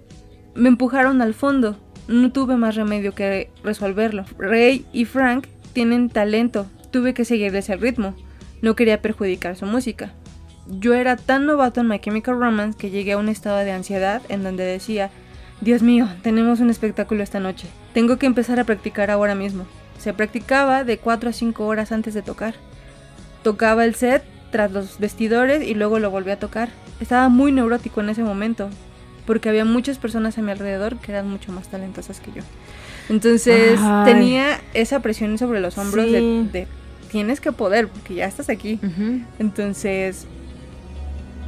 me empujaron al fondo, no tuve más remedio que resolverlo. Ray y Frank tienen talento, tuve que seguir ese ritmo, no quería perjudicar su música. Yo era tan novato en My Chemical Romance que llegué a un estado de ansiedad en donde decía, Dios mío, tenemos un espectáculo esta noche. Tengo que empezar a practicar ahora mismo. Se practicaba de 4 a 5 horas antes de tocar. Tocaba el set tras los vestidores y luego lo volví a tocar. Estaba muy neurótico en ese momento, porque había muchas personas a mi alrededor que eran mucho más talentosas que yo. Entonces tenía esa presión sobre los hombros de, tienes que poder, porque ya estás aquí. Entonces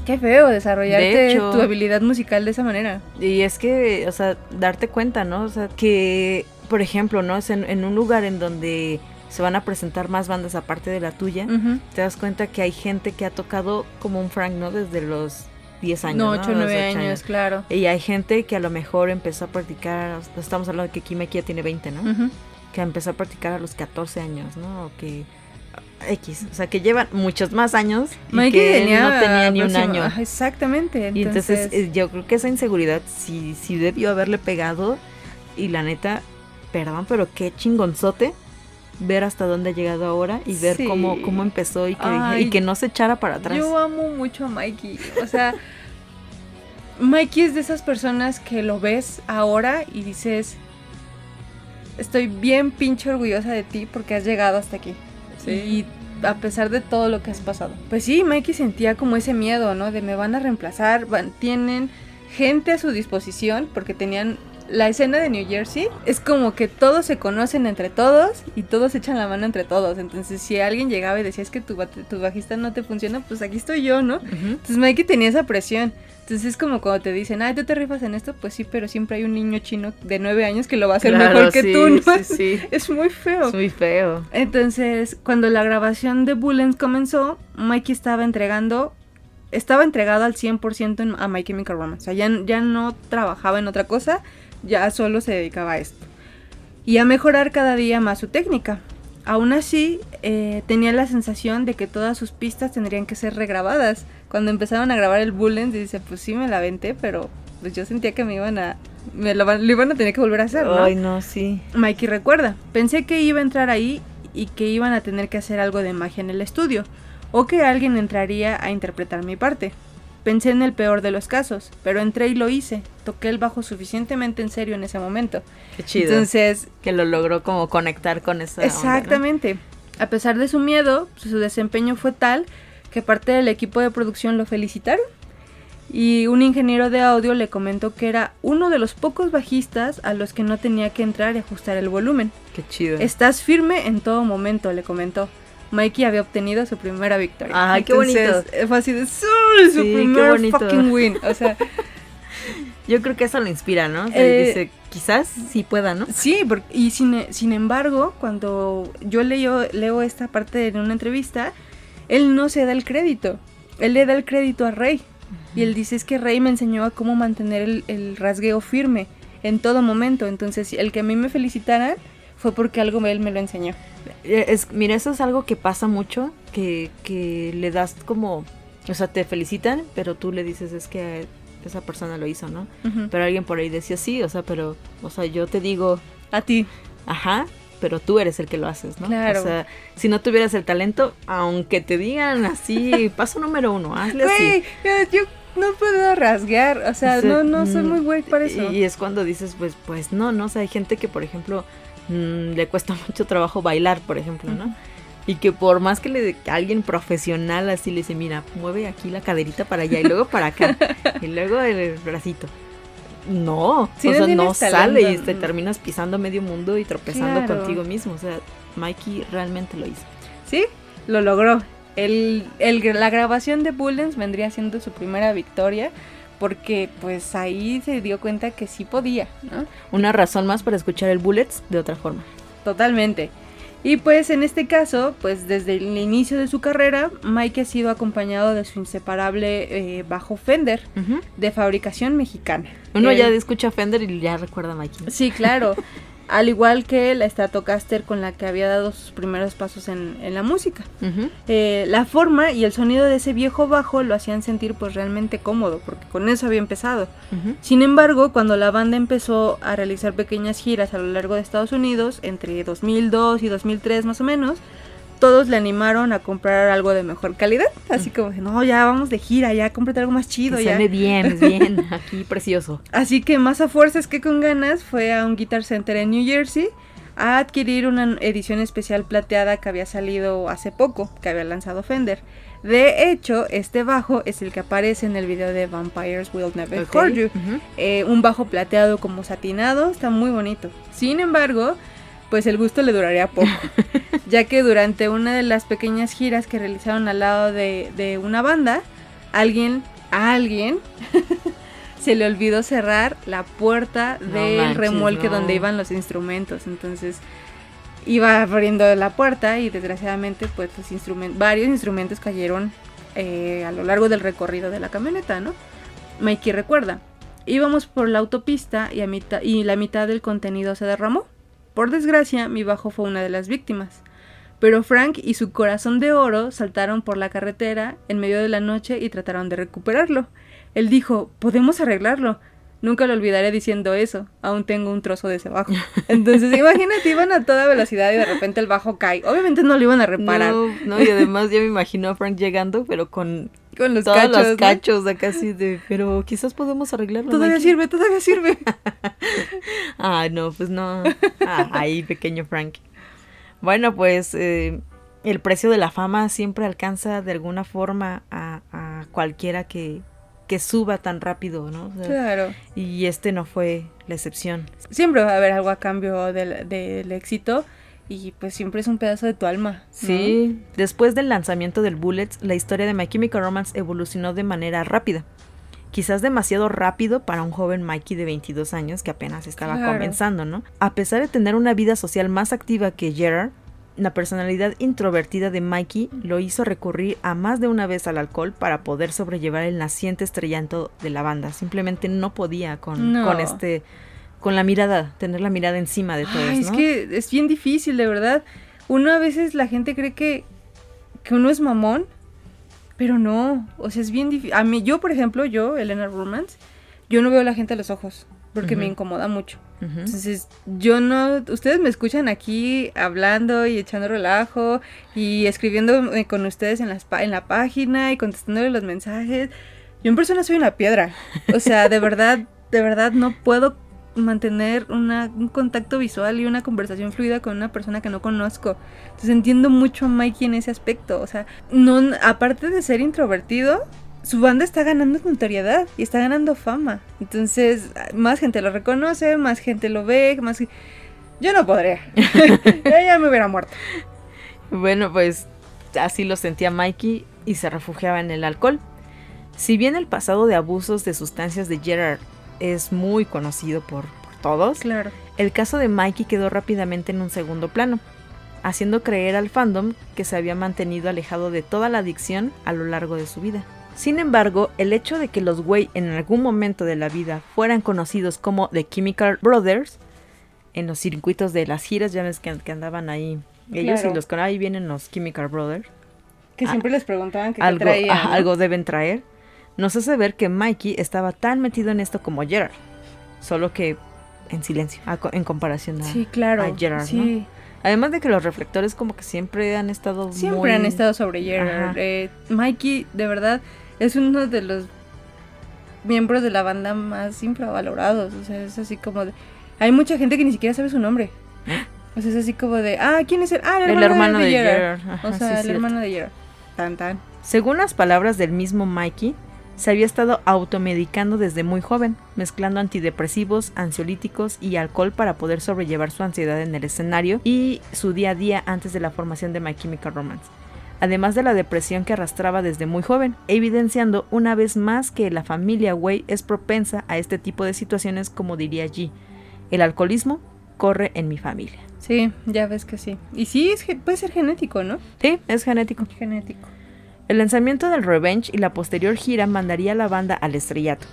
Qué feo desarrollarte tu habilidad musical de esa manera. Y es que, o sea, darte cuenta, ¿no? O sea, que, por ejemplo, ¿no? Es en, un lugar en donde se van a presentar más bandas aparte de la tuya, te das cuenta que hay gente que ha tocado como un Frank, ¿no? Desde los 10 años. No, 8 o 9 años, claro. Y hay gente que a lo mejor empezó a practicar, estamos hablando de que Kimeki ya tiene 20, ¿no? Que empezó a practicar a los 14 años, ¿no? O que X, o sea, que llevan muchos más años y que no tenía ni un año. Exactamente. Y entonces eh, yo creo que esa inseguridad sí, sí debió haberle pegado y la neta, perdón, pero qué chingonzote ver hasta dónde ha llegado ahora y ver cómo, cómo empezó y que, y que no se echara para atrás. Yo amo mucho a Mikey, o sea, Mikey es de esas personas que lo ves ahora y dices, estoy bien pinche orgullosa de ti porque has llegado hasta aquí. Y a pesar de todo lo que has pasado. Pues sí, Mikey sentía como ese miedo, ¿no? De me van a reemplazar, tienen gente a su disposición porque tenían la escena de New Jersey es como que todos se conocen entre todos y todos echan la mano entre todos. Entonces, si alguien llegaba y decía es que tu, tu bajista no te funciona, pues aquí estoy yo, ¿no? Entonces, Mikey tenía esa presión. Entonces es como cuando te dicen, ay, tú te rifas en esto, pues sí, pero siempre hay un niño chino de nueve años que lo va a hacer mejor que tú, ¿no? Sí, sí. Es muy feo. Es muy feo. Entonces, cuando la grabación de Bullens comenzó, Mikey estaba entregando, estaba entregado al 100% a My Chemical Romance. O sea, ya, ya no trabajaba en otra cosa, ya solo se dedicaba a esto. Y a mejorar cada día más su técnica. Aún así, eh, tenía la sensación de que todas sus pistas tendrían que ser regrabadas. Cuando empezaron a grabar el Bullens, dice, pues sí me la venté, pero pues yo sentía que me iban a... Me lo, iban a tener que volver a hacer, ¿no? Ay, no, sí. Mikey recuerda, pensé que iba a entrar ahí y que iban a tener que hacer algo de magia en el estudio, o que alguien entraría a interpretar mi parte. Pensé en el peor de los casos, pero entré y lo hice. Toqué el bajo suficientemente en serio en ese momento. Qué chido. Entonces, que lo logró como conectar con esa. Exactamente. A pesar de su miedo, su desempeño fue tal que parte del equipo de producción lo felicitaron. Y un ingeniero de audio le comentó que era uno de los pocos bajistas a los que no tenía que entrar y ajustar el volumen. Qué chido. Estás firme en todo momento, le comentó. Mikey había obtenido su primera victoria. Ay, qué bonito. Fue así de su primer fucking win. O sea, yo creo que eso lo inspira, ¿no? Eh, dice, quizás sí pueda, ¿no? Sí, y sin, sin embargo, cuando yo leo, leo esta parte en una entrevista, él no se da el crédito. Él le da el crédito a Rey. Y él dice, es que Rey me enseñó a cómo mantener el, el rasgueo firme en todo momento. Entonces, el que a mí me felicitaran fue porque algo él me lo enseñó. Eh, es, mira, eso es algo que pasa mucho, que, que le das como, o sea, te felicitan, pero tú le dices es que esa persona lo hizo, ¿no? Pero alguien por ahí decía sí, o sea, pero, o sea, yo te digo a ti, ajá, pero tú eres el que lo haces, ¿no? Claro. O sea, si no tuvieras el talento, aunque te digan así, paso número uno, hazle así. Yo, no puedo rasguear, o sea, no, no soy muy güey para eso. Y, es cuando dices, pues, pues no, no, o sea, hay gente que, por ejemplo, Mm, le cuesta mucho trabajo bailar, por ejemplo, ¿no? Y que por más que le alguien profesional así le dice, mira, mueve aquí la caderita para allá y luego para acá y luego el bracito. no, Si o sea, no sale y te terminas pisando medio mundo y tropezando Claro. contigo mismo. O sea, Mikey realmente lo hizo. Sí, lo logró. El, el- la grabación de Bullens vendría siendo su primera victoria porque pues ahí se dio cuenta que sí podía, ¿no? Una razón más para escuchar el Bullets de otra forma. Totalmente. Y pues en este caso, pues desde el inicio de su carrera, Mike ha sido acompañado de su inseparable eh, bajo Fender de fabricación mexicana. Uno El- ya escucha Fender y ya recuerda a Mikey. Sí, claro. Al igual que la Stratocaster con la que había dado sus primeros pasos en, en la música. Eh, la forma y el sonido de ese viejo bajo lo hacían sentir pues realmente cómodo, porque con eso había empezado. Sin embargo, cuando la banda empezó a realizar pequeñas giras a lo largo de Estados Unidos, entre 2002 y 2003 más o menos, todos le animaron a comprar algo de mejor calidad. Así como, de, no, ya vamos de gira, ya cómprate algo más chido. Que ya. suene bien, bien, aquí precioso. Así que más a fuerzas que con ganas fue a un Guitar Center en New Jersey a adquirir una edición especial plateada que había salido hace poco, que había lanzado Fender. De hecho, este bajo es el que aparece en el video de Vampires Will Never Ok. Hurt You. Eh, un bajo plateado como satinado, está muy bonito. Sin embargo, pues el gusto le duraría poco, ya que durante una de las pequeñas giras que realizaron al lado de, de una banda, alguien, a alguien, se le olvidó cerrar la puerta No del manches, remolque no. donde iban los instrumentos. Entonces iba abriendo la puerta y desgraciadamente pues los instrumentos, varios instrumentos cayeron eh, a lo largo del recorrido de la camioneta, ¿no? Mikey recuerda, íbamos por la autopista y, a mitad, y la mitad del contenido se derramó. Por desgracia, mi bajo fue una de las víctimas. Pero Frank y su corazón de oro saltaron por la carretera en medio de la noche y trataron de recuperarlo. Él dijo, podemos arreglarlo. Nunca lo olvidaré diciendo eso. Aún tengo un trozo de ese bajo. Entonces, imagínate, iban a toda velocidad y de repente el bajo cae. Obviamente no lo iban a reparar. No, no, y además ya me imagino a Frank llegando, pero con Con los todos cachos. los ¿no? cachos acá así de, pero quizás podemos arreglarlo. Todavía Mikey". sirve, todavía sirve. Ah, no, pues no. Ah, ahí, pequeño Frank. Bueno, pues eh, el precio de la fama siempre alcanza de alguna forma a, a cualquiera que, que suba tan rápido, ¿no? O sea, Claro. Y este no fue la excepción. Siempre va a haber algo a cambio del, del éxito y pues siempre es un pedazo de tu alma. ¿no? Sí, después del lanzamiento del Bullets, la historia de My Chemical Romance evolucionó de manera rápida. Quizás demasiado rápido para un joven Mikey de 22 años que apenas estaba Claro. comenzando, ¿no? A pesar de tener una vida social más activa que Gerard, la personalidad introvertida de Mikey lo hizo recurrir a más de una vez al alcohol para poder sobrellevar el naciente estrellamiento de la banda. Simplemente no podía con, No. con este, con la mirada, tener la mirada encima de todos, Ay, es ¿no? que es bien difícil, de verdad. Uno a veces la gente cree que, que uno es mamón, pero no. O sea, es bien difícil. A mí, yo, por ejemplo, yo, Elena Romance, yo no veo a la gente a los ojos porque me incomoda mucho. Entonces, yo no, ustedes me escuchan aquí hablando y echando relajo y escribiendo con ustedes en, las, en la página y contestándole los mensajes. Yo en persona soy una piedra. O sea, de verdad, de verdad no puedo mantener una- un contacto visual y una conversación fluida con una persona que no conozco. Entonces entiendo mucho a Mikey en ese aspecto. O sea, no, aparte de ser introvertido, su banda está ganando notoriedad y está ganando fama. Entonces, más gente lo reconoce, más gente lo ve, más... Yo no podría. ya, ya me hubiera muerto. Bueno, pues así lo sentía Mikey y se refugiaba en el alcohol. Si bien el pasado de abusos de sustancias de Gerard es muy conocido por, por todos, Claro. el caso de Mikey quedó rápidamente en un segundo plano, haciendo creer al fandom que se había mantenido alejado de toda la adicción a lo largo de su vida. Sin embargo, el hecho de que los Way en algún momento de la vida fueran conocidos como The Chemical Brothers, en los circuitos de las giras, ya ves que, que andaban ahí ellos Claro. y los con ahí vienen los Chemical Brothers, Que Ah, siempre les preguntaban que qué algo, traían, ajá, ¿no? algo deben traer, nos hace ver que Mikey estaba tan metido en esto como Gerard, solo que en silencio, a en comparación a... Sí, claro. a Gerard, sí. Además de que los reflectores como que siempre han estado Siempre muy- han estado sobre Gerard. Eh, Mikey, de verdad, es uno de los miembros de la banda más infravalorados. O sea, es así como de... Hay mucha gente que ni siquiera sabe su nombre. O sea, es así como de... Ah, ¿quién es el? Ah, el el hermano, hermano de, de Gerard. Gerard. Ajá, O sea, el cierto. hermano de Gerard. Tan, tan. Según las palabras del mismo Mikey, Se había estado automedicando desde muy joven, mezclando antidepresivos, ansiolíticos y alcohol para poder sobrellevar su ansiedad en el escenario y su día a día antes de la formación de My Chemical Romance además de la depresión que arrastraba desde muy joven, evidenciando una vez más que la familia Way es propensa a este tipo de situaciones como diría G. El alcoholismo corre en mi familia. Sí, ya ves que sí. Y sí, es, puede ser genético, ¿no? Sí, es genético. Genético. El lanzamiento del Revenge y la posterior gira mandaría a la banda al estrellato.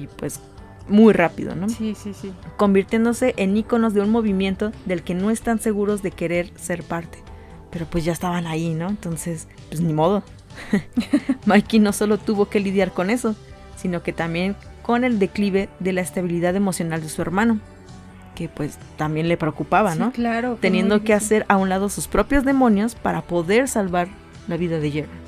Y pues muy rápido, ¿no? Sí, sí, sí. Convirtiéndose en íconos de un movimiento del que no están seguros de querer ser parte pero pues ya estaban ahí, ¿no? Entonces, pues ni modo. Mikey no solo tuvo que lidiar con eso, sino que también con el declive de la estabilidad emocional de su hermano, que pues también le preocupaba, ¿no? claro. Teniendo que hacer a un lado sus propios demonios para poder salvar la vida de Jerry.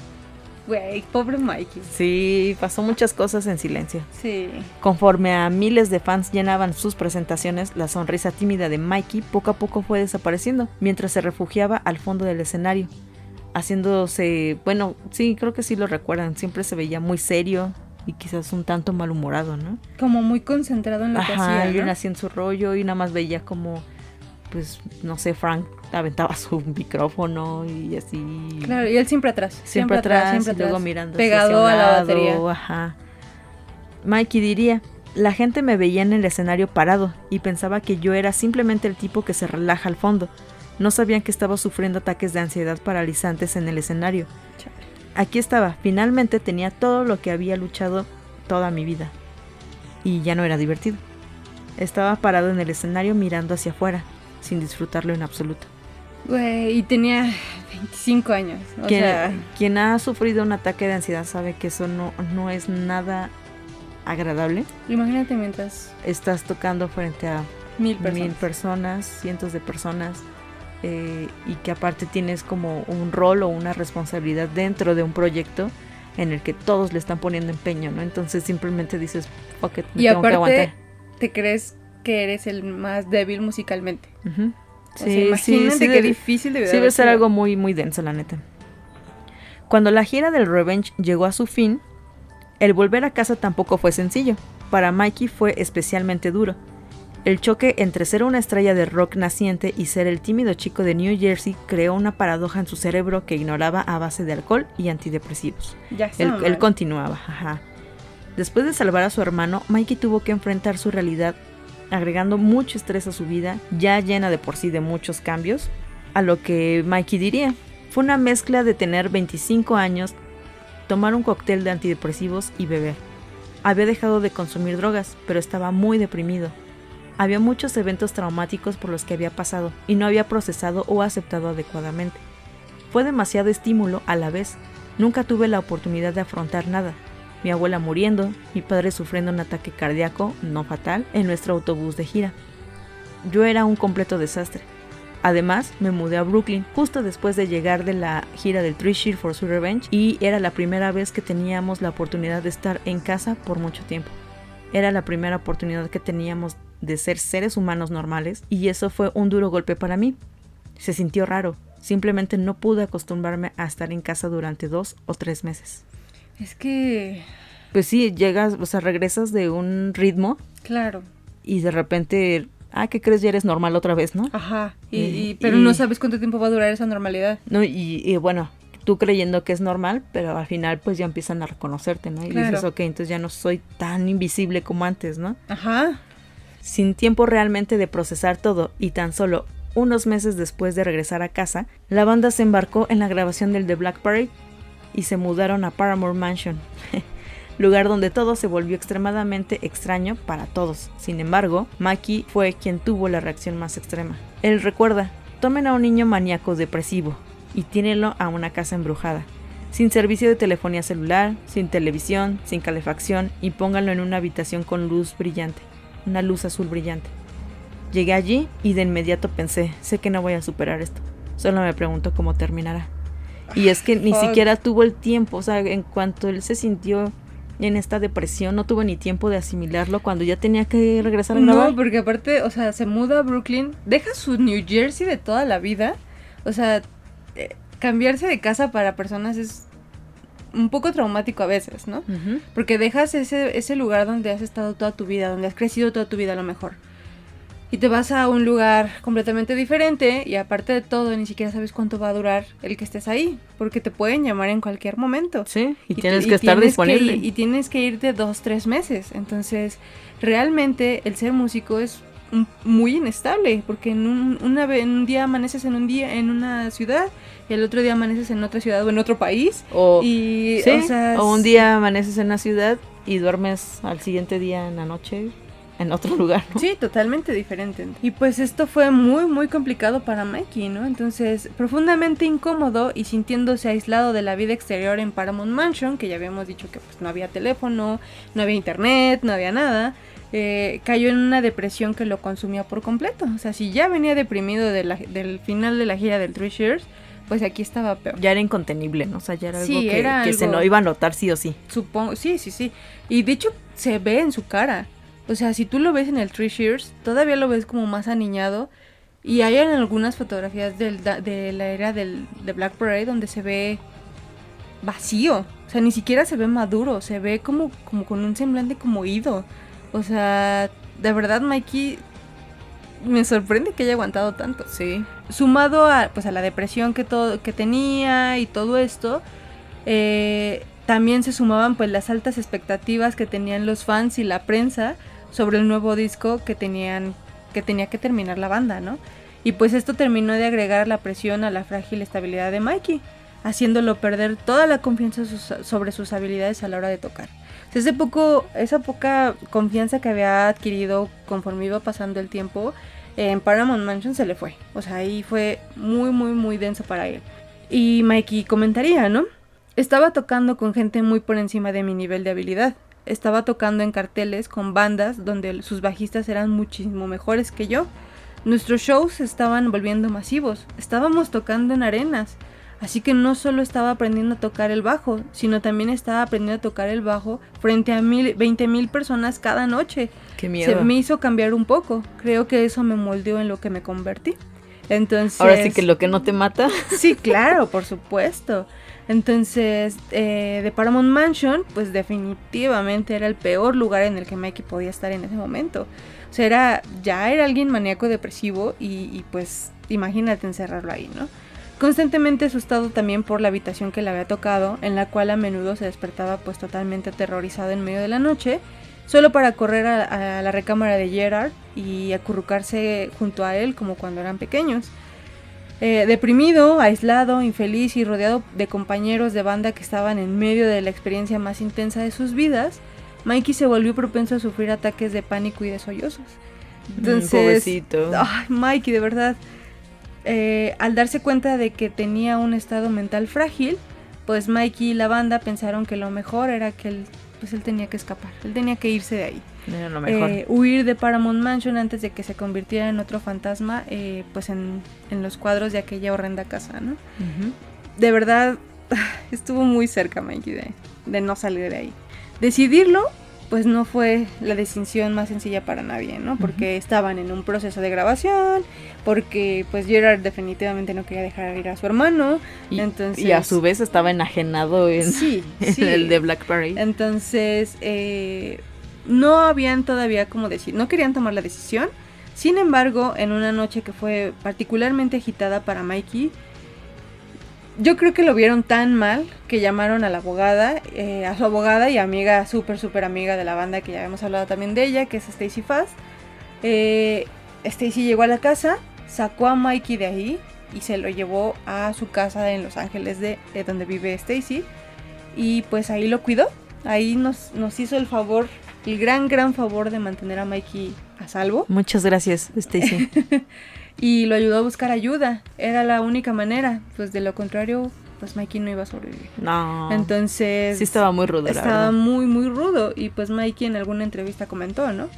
Güey, pobre Mikey. Sí, pasó muchas cosas en silencio. Sí. Conforme a miles de fans llenaban sus presentaciones, la sonrisa tímida de Mikey poco a poco fue desapareciendo, mientras se refugiaba al fondo del escenario, haciéndose, bueno, sí, creo que sí lo recuerdan, siempre se veía muy serio y quizás un tanto malhumorado, ¿no? Como muy concentrado en lo que hacía, ¿no? así en su rollo y nada más veía como pues no sé, Frank aventaba su micrófono y así. Claro, y él siempre atrás. Siempre, atrás, siempre y luego mirando. Pegado a la batería. Ajá. Mikey diría, la gente me veía en el escenario parado y pensaba que yo era simplemente el tipo que se relaja al fondo. No sabían que estaba sufriendo ataques de ansiedad paralizantes en el escenario. Aquí estaba, finalmente tenía todo lo que había luchado toda mi vida. Y ya no era divertido. Estaba parado en el escenario mirando hacia afuera, sin disfrutarlo en absoluto. Güey, y tenía 25 años. O sea... quien ha sufrido un ataque de ansiedad sabe que eso no, no es nada agradable. Imagínate mientras... Estás tocando frente a mil personas, personas cientos de personas, eh, y que aparte tienes como un rol o una responsabilidad dentro de un proyecto en el que todos le están poniendo empeño, ¿no? Entonces simplemente dices, fuck it, y aparte, te crees que eres el más débil musicalmente. Sí, imagínate sí, qué difícil debe, sí, debe ser algo muy, muy denso, la neta. Cuando la gira del Revenge llegó a su fin, el volver a casa tampoco fue sencillo. Para Mikey fue especialmente duro. El choque entre ser una estrella de rock naciente y ser el tímido chico de New Jersey creó una paradoja en su cerebro que ignoraba a base de alcohol y antidepresivos. Ya él, él continuaba, ajá. Después de salvar a su hermano, Mikey tuvo que enfrentar su realidad agregando mucho estrés a su vida, ya llena de por sí de muchos cambios, a lo que Mikey diría. Fue una mezcla de tener 25 años, tomar un cóctel de antidepresivos y beber. Había dejado de consumir drogas, pero estaba muy deprimido. Había muchos eventos traumáticos por los que había pasado y no había procesado o aceptado adecuadamente. Fue demasiado estímulo a la vez. Nunca tuve la oportunidad de afrontar nada, mi abuela muriendo, mi padre sufriendo un ataque cardíaco no fatal en nuestro autobús de gira. Yo era un completo desastre. Además, me mudé a Brooklyn justo después de llegar de la gira del Three Shear for Sweet Revenge y era la primera vez que teníamos la oportunidad de estar en casa por mucho tiempo. Era la primera oportunidad que teníamos de ser seres humanos normales y eso fue un duro golpe para mí. Se sintió raro, simplemente no pude acostumbrarme a estar en casa durante dos o tres meses. Es que... Pues sí, llegas, o sea, regresas de un ritmo. Claro. Y de repente, ah, ¿qué crees? Ya eres normal otra vez, ¿no? Ajá. Y, pero no sabes cuánto tiempo va a durar esa normalidad. No, y, bueno, tú creyendo que es normal, pero al final pues ya empiezan a reconocerte, ¿no? Y dices, ok, entonces ya no soy tan invisible como antes, ¿no? Ajá. Sin tiempo realmente de procesar todo y tan solo unos meses después de regresar a casa, la banda se embarcó en la grabación del The Black Parade y se mudaron a Paramore Mansion, lugar donde todo se volvió extremadamente extraño para todos. Sin embargo, Maki fue quien tuvo la reacción más extrema. Él recuerda, tomen a un niño maníaco depresivo y tírenlo a una casa embrujada, sin servicio de telefonía celular, sin televisión, sin calefacción y pónganlo en una habitación con luz brillante, una luz azul brillante. Llegué allí y de inmediato pensé, sé que no voy a superar esto. Solo me pregunto cómo terminará. Y es que ni siquiera tuvo el tiempo, o sea, en cuanto él se sintió en esta depresión, no tuvo ni tiempo de asimilarlo cuando ya tenía que regresar a grabar. No, porque aparte, o sea, se muda a Brooklyn, deja su New Jersey de toda la vida, o sea, eh, cambiarse de casa para personas es un poco traumático a veces, ¿no? Porque dejas ese, ese lugar donde has estado toda tu vida, donde has crecido toda tu vida a lo mejor. Y te vas a un lugar completamente diferente y aparte de todo ni siquiera sabes cuánto va a durar el que estés ahí, porque te pueden llamar en cualquier momento. Sí, y, tienes que estar tienes disponible. ir- y tienes que irte dos, tres meses. Entonces, realmente el ser músico es muy inestable, porque en un, una, ve- en un día amaneces en un día en una ciudad y el otro día amaneces en otra ciudad o en otro país. o, y, sí, o sea, o un día amaneces en una ciudad y duermes al siguiente día en la noche en otro lugar. ¿no? Sí, totalmente diferente. Y pues esto fue muy, muy complicado para Mikey, ¿no? Entonces, profundamente incómodo y sintiéndose aislado de la vida exterior en Paramount Mansion, que ya habíamos dicho que pues no había teléfono, no había internet, no había nada, eh, cayó en una depresión que lo consumía por completo. O sea, si ya venía deprimido de la- del final de la gira del Three Shears, pues aquí estaba peor. Ya era incontenible, ¿no? O sea, ya era algo Sí, que, era que se algo- no iba a notar sí o sí. Supongo, sí, sí, sí. Y de hecho se ve en su cara. O sea, si tú lo ves en el Three Shears, todavía lo ves como más aniñado. Y hay en algunas fotografías del, de la era del, de Black Parade donde se ve vacío. O sea, ni siquiera se ve maduro, se ve como, como con un semblante como ido. O sea, de verdad, Mikey, me sorprende que haya aguantado tanto Sí. sumado a, pues, a la depresión que, todo, que tenía y todo esto, eh, también se sumaban pues las altas expectativas que tenían los fans y la prensa sobre el nuevo disco que tenían que tenía que terminar la banda, ¿no? Y pues esto terminó de agregar la presión a la frágil estabilidad de Mikey, haciéndolo perder toda la confianza sobre sus habilidades a la hora de tocar. Poco, esa poca confianza que había adquirido conforme iba pasando el tiempo, en Paramount Mansion se le fue. O sea, ahí fue muy, muy, muy denso para él. Y Mikey comentaría, ¿no? Estaba tocando con gente muy por encima de mi nivel de habilidad. Estaba tocando en carteles con bandas donde sus bajistas eran muchísimo mejores que yo. Nuestros shows estaban volviendo masivos. Estábamos tocando en arenas. Así que no solo estaba aprendiendo a tocar el bajo, sino también estaba aprendiendo a tocar el bajo frente a mil, 20 mil personas cada noche. Qué miedo. Se me hizo cambiar un poco. Creo que eso me moldeó en lo que me convertí. Entonces. Ahora sí que lo que no te mata. Sí, claro, por supuesto. Entonces, eh, de Paramount Mansion, pues definitivamente era el peor lugar en el que Mikey podía estar en ese momento. O sea, era, ya era alguien maníaco depresivo y, pues imagínate encerrarlo ahí, ¿no? Constantemente asustado también por la habitación que le había tocado, en la cual a menudo se despertaba pues totalmente aterrorizado en medio de la noche, solo para correr a la recámara de Gerard y acurrucarse junto a él como cuando eran pequeños. Eh, deprimido, aislado, infeliz y rodeado de compañeros de banda que estaban en medio de la experiencia más intensa de sus vidas, Mikey se volvió propenso a sufrir ataques de pánico y de sollozos. Entonces, Mm, ay, Mikey, de verdad, eh, al darse cuenta de que tenía un estado mental frágil, pues Mikey y la banda pensaron que lo mejor era que él, pues él tenía que escapar, él tenía que irse de ahí. Era lo mejor. Eh, huir de Paramount Mansion antes de que se convirtiera en otro fantasma, eh, pues en, en los cuadros de aquella horrenda casa, ¿no? De verdad, estuvo muy cerca Mikey de, de no salir de ahí. Decidirlo, pues no fue la decisión más sencilla para nadie, ¿no? Porque estaban en un proceso de grabación, porque pues Gerard definitivamente no quería dejar ir a su hermano, Y, entonces... y a su vez estaba enajenado en, Sí, en sí. el de Black Parade. Entonces, eh, no habían todavía como decir, no querían tomar la decisión. Sin embargo, en una noche que fue particularmente agitada para Mikey, yo creo que lo vieron tan mal que llamaron a la abogada, eh, a su abogada y amiga, súper, súper amiga de la banda, que ya habíamos hablado también de ella, que es Stacy Fast. Eh, Stacy llegó a la casa, sacó a Mikey de ahí y se lo llevó a su casa en Los Ángeles, de, de donde vive Stacy. Y pues ahí lo cuidó. Ahí nos hizo el favor, el gran, gran favor de mantener a Mikey a salvo. Muchas gracias, Stacy. Y lo ayudó a buscar ayuda. Era la única manera. Pues de lo contrario, pues Mikey no iba a sobrevivir. No. Entonces... sí estaba muy rudo, Estaba muy, muy rudo. Y pues Mikey en alguna entrevista comentó, ¿no?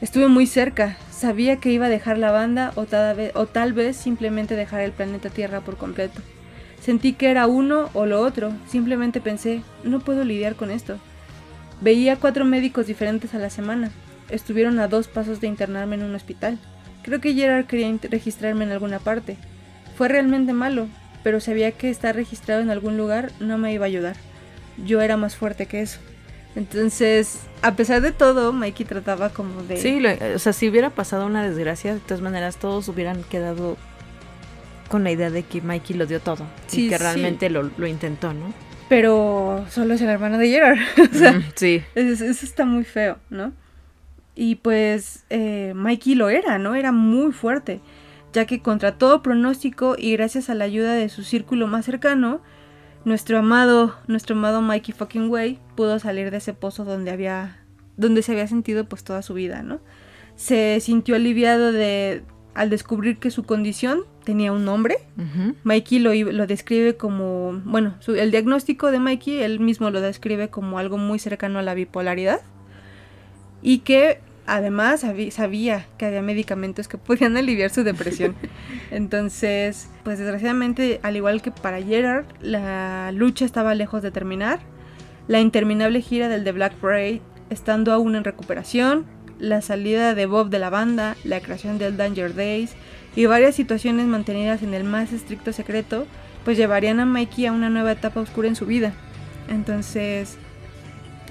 Estuve muy cerca. Sabía que iba a dejar la banda o tal vez, o tal vez simplemente dejar el planeta Tierra por completo. Sentí que era uno o lo otro. Simplemente pensé, no puedo lidiar con esto. Veía cuatro médicos diferentes a la semana. Estuvieron a dos pasos de internarme en un hospital. Creo que Gerard quería registrarme en alguna parte. Fue realmente malo, pero sabía que estar registrado en algún lugar no me iba a ayudar. yo era más fuerte que eso. Entonces, a pesar de todo, Mikey trataba como de... Sí, o sea, si hubiera pasado una desgracia, de todas maneras todos hubieran quedado con la idea de que Mikey lo dio todo y que realmente lo, intentó, ¿no? Pero solo es el hermano de Gerard. o sea, sí. Eso, está muy feo, ¿no? Y pues eh, Mikey lo era, ¿no? Era muy fuerte, ya que contra todo pronóstico y gracias a la ayuda de su círculo más cercano, nuestro amado, nuestro amado Mikey fucking Way pudo salir de ese pozo donde había, donde se había sentido pues toda su vida, ¿no? Se sintió aliviado de, al descubrir que su condición tenía un nombre. Mikey lo, lo, describe como, bueno, el diagnóstico de Mikey, él mismo lo describe como algo muy cercano a la bipolaridad. Y que además sabía que había medicamentos que podían aliviar su depresión. Entonces, pues desgraciadamente, al igual que para Gerard, la lucha estaba lejos de terminar. La interminable gira del The Black Parade, estando aún en recuperación, la salida de Bob de la banda, la creación del Danger Days y varias situaciones mantenidas en el más estricto secreto, pues llevarían a Mikey a una nueva etapa oscura en su vida. Entonces,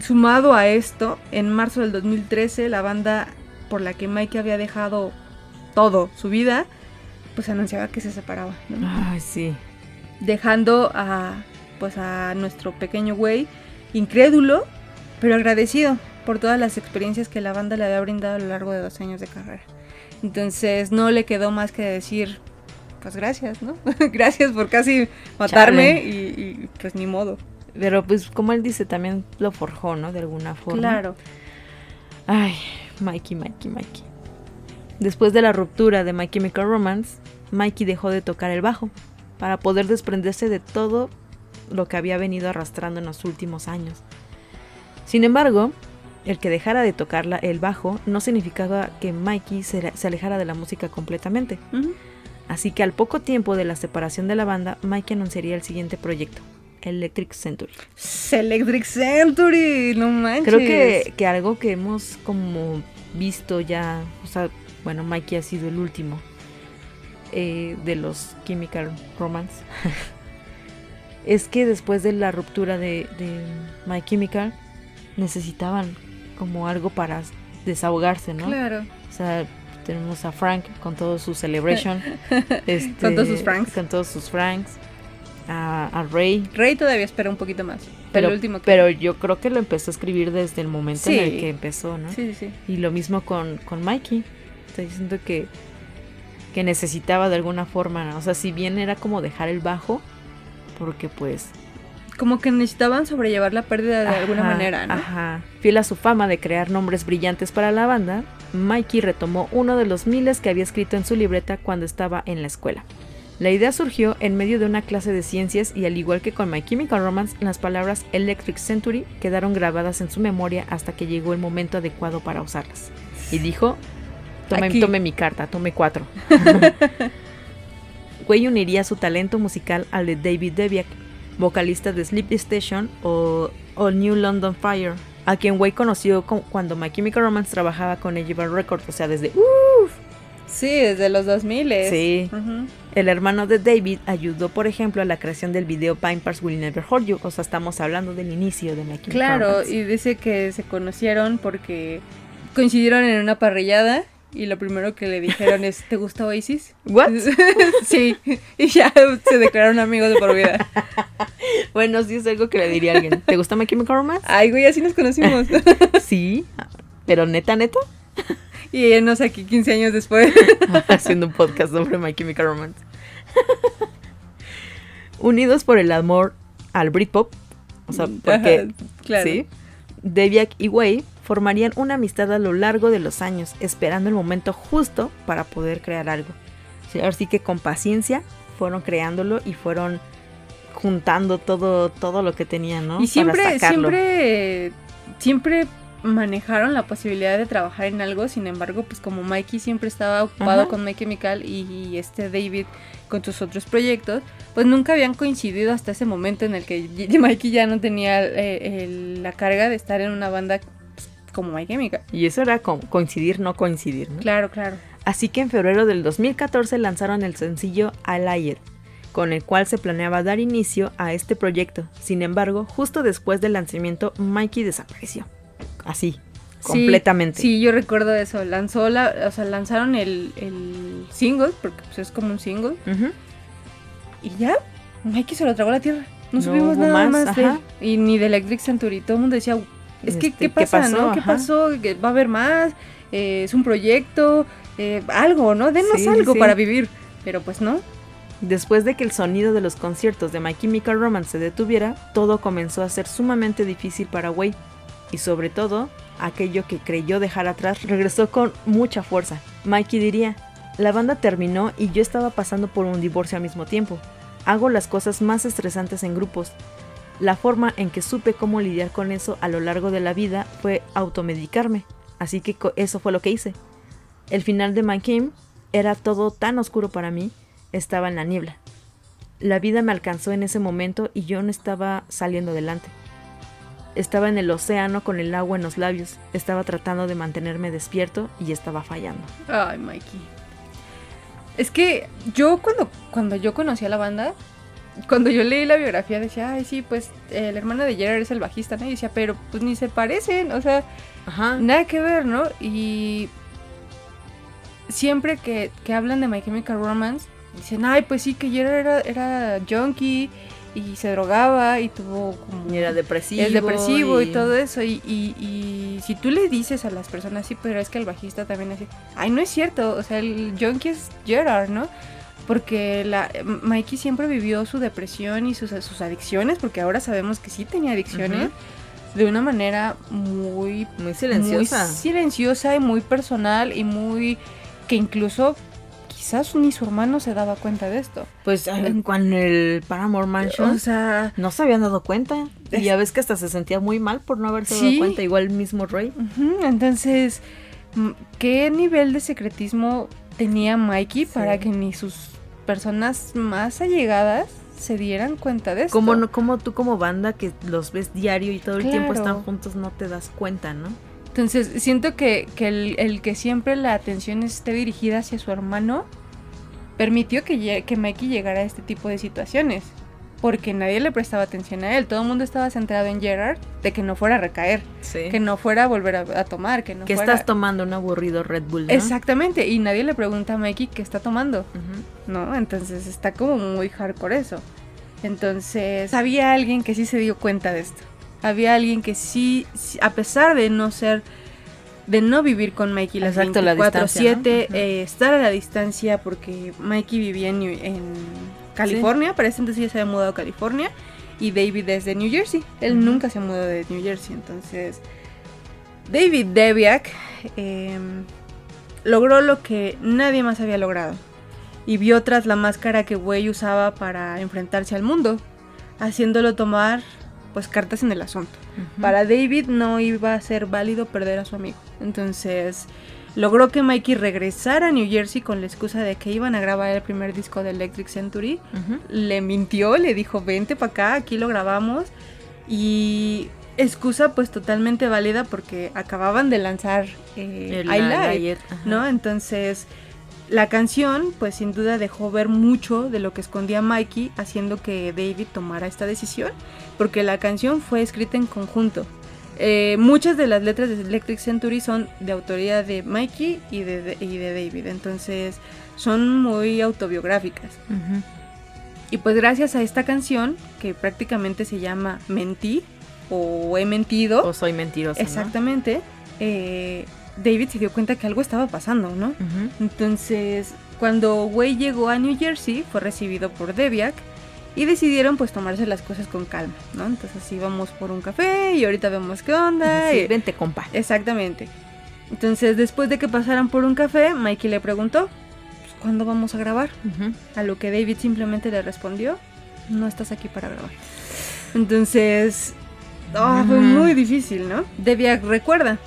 Sumado a esto, en marzo del 2013, la banda por la que Mikey había dejado todo su vida, pues anunciaba que se separaba. Ay, sí. Dejando a, pues a nuestro pequeño güey incrédulo, pero agradecido por todas las experiencias que la banda le había brindado a lo largo de dos años de carrera. Entonces no le quedó más que decir, pues gracias, ¿no? gracias por casi matarme y, y, pues ni modo. Pero pues como él dice, también lo forjó, ¿no? De alguna forma. Claro. Ay, Mikey, Mikey, Mikey. Después de la ruptura de My Chemical Romance, Mikey dejó de tocar el bajo para poder desprenderse de todo lo que había venido arrastrando en los últimos años. Sin embargo, el que dejara de tocar el bajo no significaba que Mikey se, alejara de la música completamente. Así que al poco tiempo de la separación de la banda, Mikey anunciaría el siguiente proyecto, Electric Century. Electric Century, no manches. Creo que, que, algo que hemos como visto ya, o sea, bueno, Mikey ha sido el último eh, de los Chemical Romance. es que después de la ruptura de, de My Chemical necesitaban como algo para desahogarse, ¿no? Claro. O sea, tenemos a Frank con todo su celebration. este, con todos sus Franks. Con todos sus Franks a, Rey. Rey todavía espera un poquito más. Pero, último pero yo creo que lo empezó a escribir desde el momento en el que empezó, ¿no? Sí, sí. Y lo mismo con, con Mikey. Estoy diciendo que, que necesitaba de alguna forma, o sea, si bien era como dejar el bajo, porque pues... Como que necesitaban sobrellevar la pérdida de alguna manera, ¿no? Ajá. Fiel a su fama de crear nombres brillantes para la banda, Mikey retomó uno de los miles que había escrito en su libreta cuando estaba en la escuela. La idea surgió en medio de una clase de ciencias y al igual que con My Chemical Romance, las palabras Electric Century quedaron grabadas en su memoria hasta que llegó el momento adecuado para usarlas. Y dijo, tome, mi carta, tome cuatro. Way uniría su talento musical al de David Deviak, vocalista de Sleep Station o, New London Fire, a quien Way conoció cuando My Chemical Romance trabajaba con Ejibar Records, o sea, desde... Sí, desde los 2000. Sí. El hermano de David ayudó, por ejemplo, a la creación del video Pars Will Never Hold You. O sea, estamos hablando del inicio de Making Claro, y dice que se conocieron porque coincidieron en una parrillada y lo primero que le dijeron es, ¿te gusta Oasis? ¿What? sí, y ya se declararon amigos de por vida. bueno, sí es algo que le diría a alguien. ¿Te gusta My Chemical Ay, güey, así nos conocimos. sí, pero neta, neta. Y no sé, aquí 15 años después. Haciendo un podcast sobre My Chemical Romance. Unidos por el amor al Britpop. O sea, porque. claro. Sí. Y Way formarían una amistad a lo largo de los años, esperando el momento justo para poder crear algo. Así que con paciencia fueron creándolo y fueron juntando todo, todo lo que tenían, ¿no? Y siempre, siempre, siempre manejaron la posibilidad de trabajar en algo, sin embargo, pues como Mikey siempre estaba ocupado con My Chemical y, este David con sus otros proyectos, pues nunca habían coincidido hasta ese momento en el que Mikey ya no tenía eh, la carga de estar en una banda como My Chemical. Y eso era coincidir, no coincidir, ¿no? Claro, claro. Así que en febrero del 2014 lanzaron el sencillo Allied, con el cual se planeaba dar inicio a este proyecto. Sin embargo, justo después del lanzamiento, Mikey desapareció. Así, completamente. Sí, yo recuerdo eso. Lanzó la, o sea, lanzaron el, el single, porque pues, es como un single. Y ya, Mikey se lo tragó a la tierra. No, No subimos nada más, más, de. Y ni de Electric Century. Todo el mundo decía, es que, Este, ¿qué ¿qué pasa, pasó? no? ¿Qué Ajá. pasó? ¿Que ¿Va a haber más? Eh, ¿Es un proyecto? Eh, algo, ¿no? Denos Sí, algo sí. para vivir. Pero pues no. Después de que el sonido de los conciertos de My Chemical Romance se detuviera, todo comenzó a ser sumamente difícil para Wei. Y sobre todo, aquello que creyó dejar atrás regresó con mucha fuerza. Mikey diría, la banda terminó y yo estaba pasando por un divorcio al mismo tiempo. Hago las cosas más estresantes en grupos. La forma en que supe cómo lidiar con eso a lo largo de la vida fue automedicarme. Así que eso fue lo que hice. El final de Chem era todo tan oscuro para mí, estaba en la niebla. La vida me alcanzó en ese momento y yo no estaba saliendo adelante. Estaba en el océano con el agua en los labios, estaba tratando de mantenerme despierto y estaba fallando. Ay, Mikey. Es que yo cuando, cuando yo conocí a la banda, cuando yo leí la biografía decía, ay, sí, pues el hermano de Gerard es el bajista, ¿no? Y decía, pero pues ni se parecen, o sea, Ajá. nada que ver, ¿no? Y siempre que, que hablan de My Chemical Romance, dicen, ay, pues sí, que Gerard era, era junkie y se drogaba y tuvo como... Y era depresivo. es depresivo y... todo eso. Y, y- y si tú le dices a las personas, sí, pero es que el bajista también así, ay, no es cierto, o sea, el junkie es Gerard, ¿no? Porque la, Mikey siempre vivió su depresión y sus, sus adicciones, porque ahora sabemos que sí tenía adicciones, de una manera muy, Muy silenciosa. muy silenciosa y muy personal y muy que incluso quizás ni su hermano se daba cuenta de esto. Pues con el Paramore Mansion O sea, no se habían dado cuenta. Y ya ves que hasta se sentía muy mal por no haberse Sí. dado cuenta, igual el mismo Ray. Ujú, Entonces, mm, ¿qué nivel de secretismo tenía Mikey Sí. para que ni sus personas más allegadas se dieran cuenta de esto? Como no, como tú como banda que los ves diario y todo el tiempo están juntos, no te das cuenta, ¿no? Entonces, siento que, que el, el que siempre la atención esté dirigida hacia su hermano permitió que, que Mikey llegara a este tipo de situaciones. Porque nadie le prestaba atención a él. Todo el mundo estaba centrado en Gerard de que no fuera a recaer, Sí. que no fuera a volver a, a tomar, que no que fuera... estás tomando un aburrido Red Bull, ¿no? Exactamente, y nadie le pregunta a Mikey qué está tomando. ¿no? Entonces está como muy hardcore eso. Entonces, había alguien que sí se dio cuenta de esto. Había alguien que sí, sí, a pesar de no ser, de no vivir con Mikey las Exacto, la 24-7, distancia, ¿no? Ujú. eh, estar a la distancia porque Mikey vivía en California, para ese entonces ya se había mudado a California, y David es de New Jersey. Él nunca se mudó de New Jersey, entonces David Deviak em, logró lo que nadie más había logrado y vio tras la máscara que Wei usaba para enfrentarse al mundo, haciéndolo tomar pues cartas en el asunto. Para David no iba a ser válido perder a su amigo. Entonces logró que Mikey regresara a New Jersey con la excusa de que iban a grabar el primer disco de Electric Century. Le mintió, le dijo vente para acá, aquí lo grabamos. Y excusa pues totalmente válida porque acababan de lanzar eh, El- I. ¿no? Entonces, la canción, pues sin duda dejó ver mucho de lo que escondía Mikey, haciendo que David tomara esta decisión, porque la canción fue escrita en conjunto. Eh, muchas de las letras de Electric Century son de autoría de Mikey y de, de- y de David, entonces son muy autobiográficas. Y pues gracias a esta canción, que prácticamente se llama Mentí o He mentido, O soy mentirosa, ¿no? exactamente, eh, David se dio cuenta que algo estaba pasando, ¿no? Entonces, cuando Wei llegó a New Jersey, fue recibido por Deviak y decidieron pues tomarse las cosas con calma, ¿no? Entonces íbamos por un café y ahorita vemos qué onda. Sí, y- vente, compa. Exactamente. Entonces, después de que pasaran por un café, Mikey le preguntó, "Pues, ¿cuándo vamos a grabar? A lo que David simplemente le respondió, no estás aquí para grabar. Entonces, ah, fue muy difícil, ¿no? Deviak recuerda,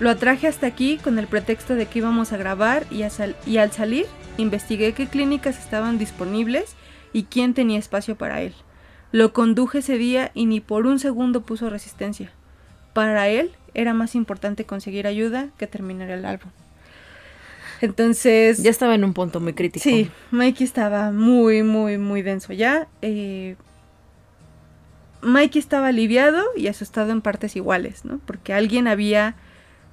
lo atraje hasta aquí con el pretexto de que íbamos a grabar y, a sal- y al salir investigué qué clínicas estaban disponibles y quién tenía espacio para él. Lo conduje ese día y ni por un segundo puso resistencia. Para él era más importante conseguir ayuda que terminar el álbum. Entonces... Ya estaba en un punto muy crítico. Sí, Mikey estaba muy, muy, muy denso ya. Eh, Mikey estaba aliviado y asustado en partes iguales, ¿no? Porque alguien había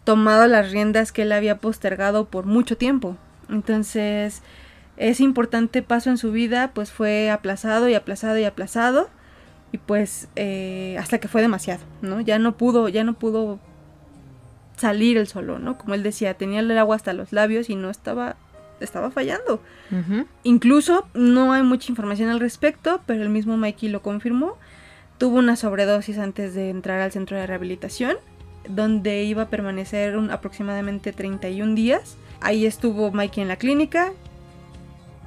tomado las riendas que él había postergado por mucho tiempo. Entonces, ese importante paso en su vida pues fue aplazado y aplazado y aplazado y pues eh, hasta que fue demasiado, ¿no? Ya no pudo, ya no pudo salir el solo, ¿no? Como él decía, tenía el agua hasta los labios y no estaba, estaba fallando. Incluso no hay mucha información al respecto, pero el mismo Mikey lo confirmó. Tuvo una sobredosis antes de entrar al centro de rehabilitación, donde iba a permanecer aproximadamente 31 días. Ahí estuvo Mikey en la clínica,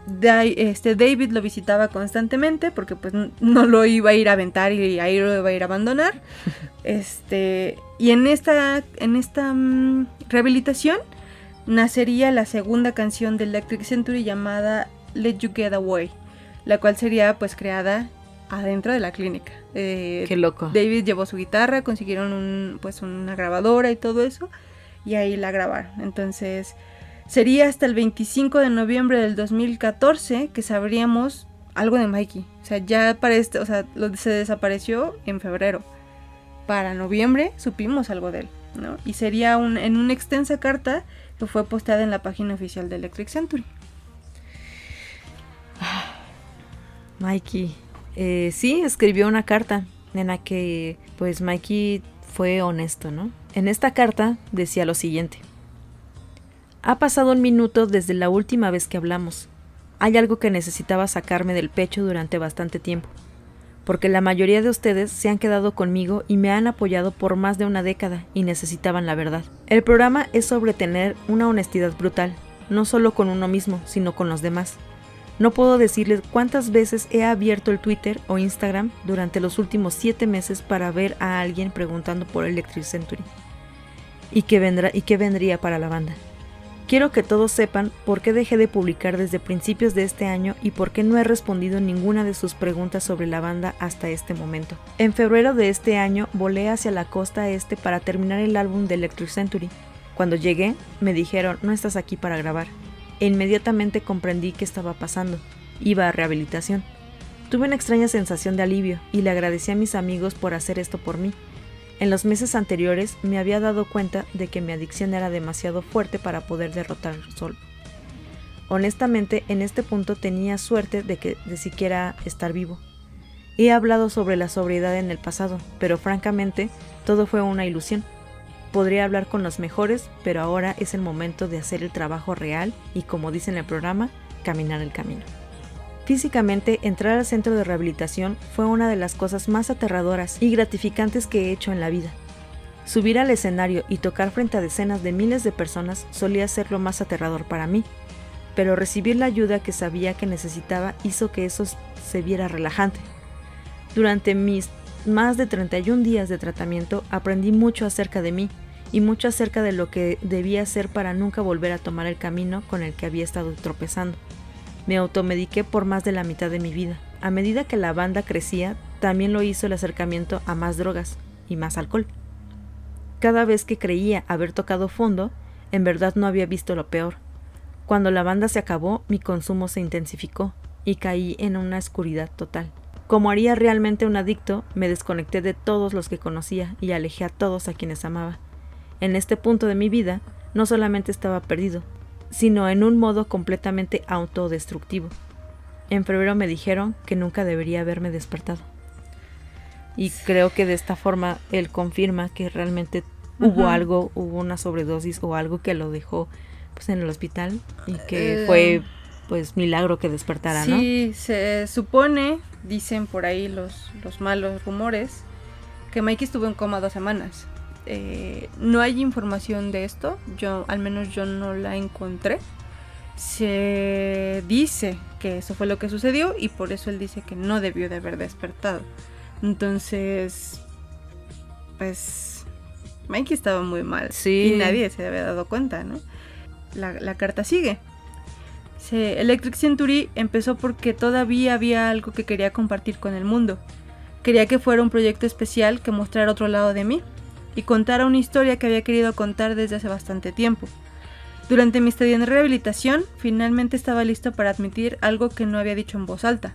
este David lo visitaba constantemente porque pues no lo iba a ir a aventar y ahí lo iba a ir a abandonar. Este, y en esta, en esta mm, rehabilitación nacería la segunda canción de Electric Century llamada Let You Get Away, la cual sería pues creada adentro de la clínica. Eh, Qué loco. David llevó su guitarra, consiguieron un, pues una grabadora y todo eso y ahí la grabaron. Entonces Sería hasta el 25 de noviembre del 2014 que sabríamos algo de Mikey. O sea, ya para este, o sea, se desapareció en febrero. Para noviembre supimos algo de él, ¿no? Y sería en una extensa carta que fue posteada en la página oficial de Electric Century. Mikey, eh, sí, escribió una carta en la que, pues, Mikey fue honesto, ¿no? En esta carta decía lo siguiente. Ha pasado un minuto desde la última vez que hablamos. Hay algo que necesitaba sacarme del pecho durante bastante tiempo, porque la mayoría de ustedes se han quedado conmigo y me han apoyado por más de una década y necesitaban la verdad. El programa es sobre tener una honestidad brutal, no solo con uno mismo, sino con los demás. No puedo decirles cuántas veces he abierto el Twitter o Instagram durante los últimos siete meses para ver a alguien preguntando por Electric Century. ¿Y qué, vendrá, y qué vendría para la banda? Quiero que todos sepan por qué dejé de publicar desde principios de este año y por qué no he respondido ninguna de sus preguntas sobre la banda hasta este momento. En febrero de este año volé hacia la costa este para terminar el álbum de Electric Century. Cuando llegué, me dijeron, no estás aquí para grabar. E inmediatamente comprendí qué estaba pasando. Iba a rehabilitación. Tuve una extraña sensación de alivio y le agradecí a mis amigos por hacer esto por mí. En los meses anteriores me había dado cuenta de que mi adicción era demasiado fuerte para poder derrotar solo. Honestamente, en este punto tenía suerte de que de siquiera estar vivo. He hablado sobre la sobriedad en el pasado, pero francamente, todo fue una ilusión. Podría hablar con los mejores, pero ahora es el momento de hacer el trabajo real y, como dice en el programa, caminar el camino. Físicamente, entrar al centro de rehabilitación fue una de las cosas más aterradoras y gratificantes que he hecho en la vida. Subir al escenario y tocar frente a decenas de miles de personas solía ser lo más aterrador para mí, pero recibir la ayuda que sabía que necesitaba hizo que eso se viera relajante. Durante mis más de 31 días de tratamiento aprendí mucho acerca de mí y mucho acerca de lo que debía hacer para nunca volver a tomar el camino con el que había estado tropezando. Me automediqué por más de la mitad de mi vida. A medida que la banda crecía, también lo hizo el acercamiento a más drogas y más alcohol. Cada vez que creía haber tocado fondo, en verdad no había visto lo peor. Cuando la banda se acabó, mi consumo se intensificó y caí en una oscuridad total. Como haría realmente un adicto, me desconecté de todos los que conocía y alejé a todos a quienes amaba. En este punto de mi vida, no solamente estaba perdido, sino en un modo completamente autodestructivo. En febrero me dijeron que nunca debería haberme despertado. Y creo que de esta forma él confirma que realmente hubo algo, hubo una sobredosis o algo que lo dejó pues en el hospital y que eh, fue pues milagro que despertara, ¿no? Sí, se supone, dicen por ahí los, los malos rumores, que Mikey estuvo en coma dos semanas. Eh, no hay información de esto, yo al menos yo no la encontré. Se dice que eso fue lo que sucedió y por eso él dice que no debió de haber despertado. Entonces, pues Mikey estaba muy mal y nadie se había dado cuenta, ¿no? La, carta sigue. Electric Century empezó porque todavía había algo que quería compartir con el mundo. Quería que fuera un proyecto especial que mostrara otro lado de mí y contara una historia que había querido contar desde hace bastante tiempo. Durante mi estadía en rehabilitación, finalmente estaba listo para admitir algo que no había dicho en voz alta.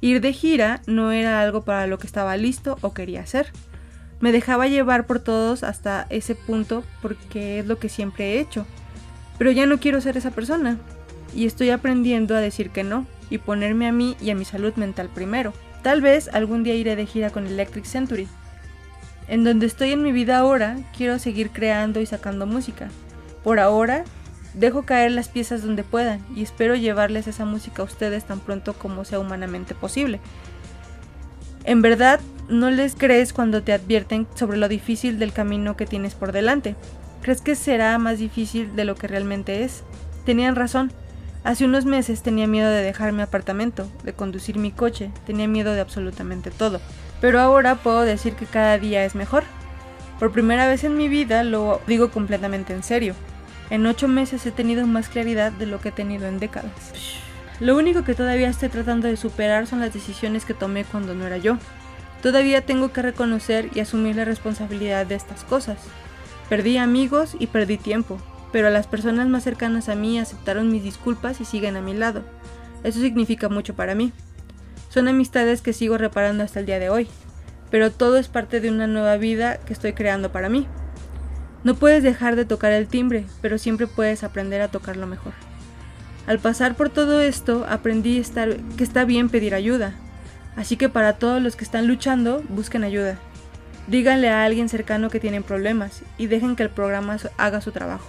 Ir de gira no era algo para lo que estaba listo o quería hacer. Me dejaba llevar por todos hasta ese punto porque es lo que siempre he hecho. Pero ya no quiero ser esa persona. Y estoy aprendiendo a decir que no y ponerme a mí y a mi salud mental primero. Tal vez algún día iré de gira con Electric Century. En donde estoy en mi vida ahora, quiero seguir creando y sacando música. Por ahora, dejo caer las piezas donde puedan y espero llevarles esa música a ustedes tan pronto como sea humanamente posible. En verdad, no les crees cuando te advierten sobre lo difícil del camino que tienes por delante. Crees que será más difícil de lo que realmente es. Tenían razón. Hace unos meses tenía miedo de dejar mi apartamento, de conducir mi coche, tenía miedo de absolutamente todo. Pero ahora puedo decir que cada día es mejor. Por primera vez en mi vida lo digo completamente en serio. En ocho meses he tenido más claridad de lo que he tenido en décadas. Lo único que todavía estoy tratando de superar son las decisiones que tomé cuando no era yo. Todavía tengo que reconocer y asumir la responsabilidad de estas cosas. Perdí amigos y perdí tiempo, pero las personas más cercanas a mí aceptaron mis disculpas y siguen a mi lado. Eso significa mucho para mí. Son amistades que sigo reparando hasta el día de hoy, pero todo es parte de una nueva vida que estoy creando para mí. No puedes dejar de tocar el timbre, pero siempre puedes aprender a tocarlo mejor. Al pasar por todo esto, aprendí que está bien pedir ayuda. Así que para todos los que están luchando, busquen ayuda. Díganle a alguien cercano que tienen problemas y dejen que el programa haga su trabajo.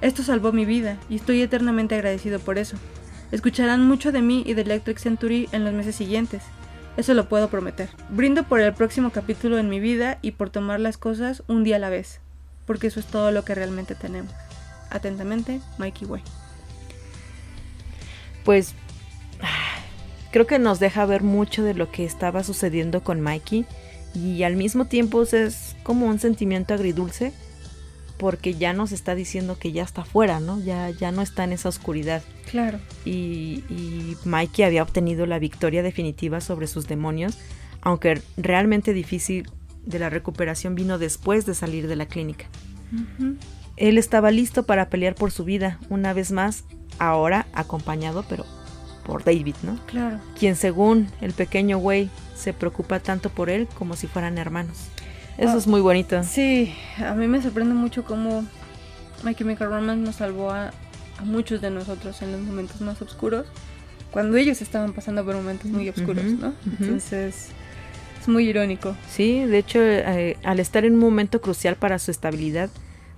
Esto salvó mi vida y estoy eternamente agradecido por eso. Escucharán mucho de mí y de Electric Century en los meses siguientes. Eso lo puedo prometer. Brindo por el próximo capítulo en mi vida y por tomar las cosas un día a la vez, porque eso es todo lo que realmente tenemos. Atentamente, Mikey Way. Pues creo que nos deja ver mucho de lo que estaba sucediendo con Mikey y al mismo tiempo es como un sentimiento agridulce porque ya nos está diciendo que ya está fuera, ¿no? Ya, ya no está en esa oscuridad. Claro. Y, y Mikey había obtenido la victoria definitiva sobre sus demonios, aunque realmente difícil de la recuperación vino después de salir de la clínica. Él estaba listo para pelear por su vida, una vez más, ahora acompañado, pero por David, ¿no? Claro. Quien según el pequeño güey se preocupa tanto por él como si fueran hermanos. Eso Ah, es muy bonito. Sí, a mí me sorprende mucho cómo My Chemical Romance nos salvó a, a muchos de nosotros en los momentos más oscuros, cuando ellos estaban pasando por momentos muy oscuros, ¿no? Entonces, es muy irónico. Sí, de hecho, eh, al estar en un momento crucial para su estabilidad,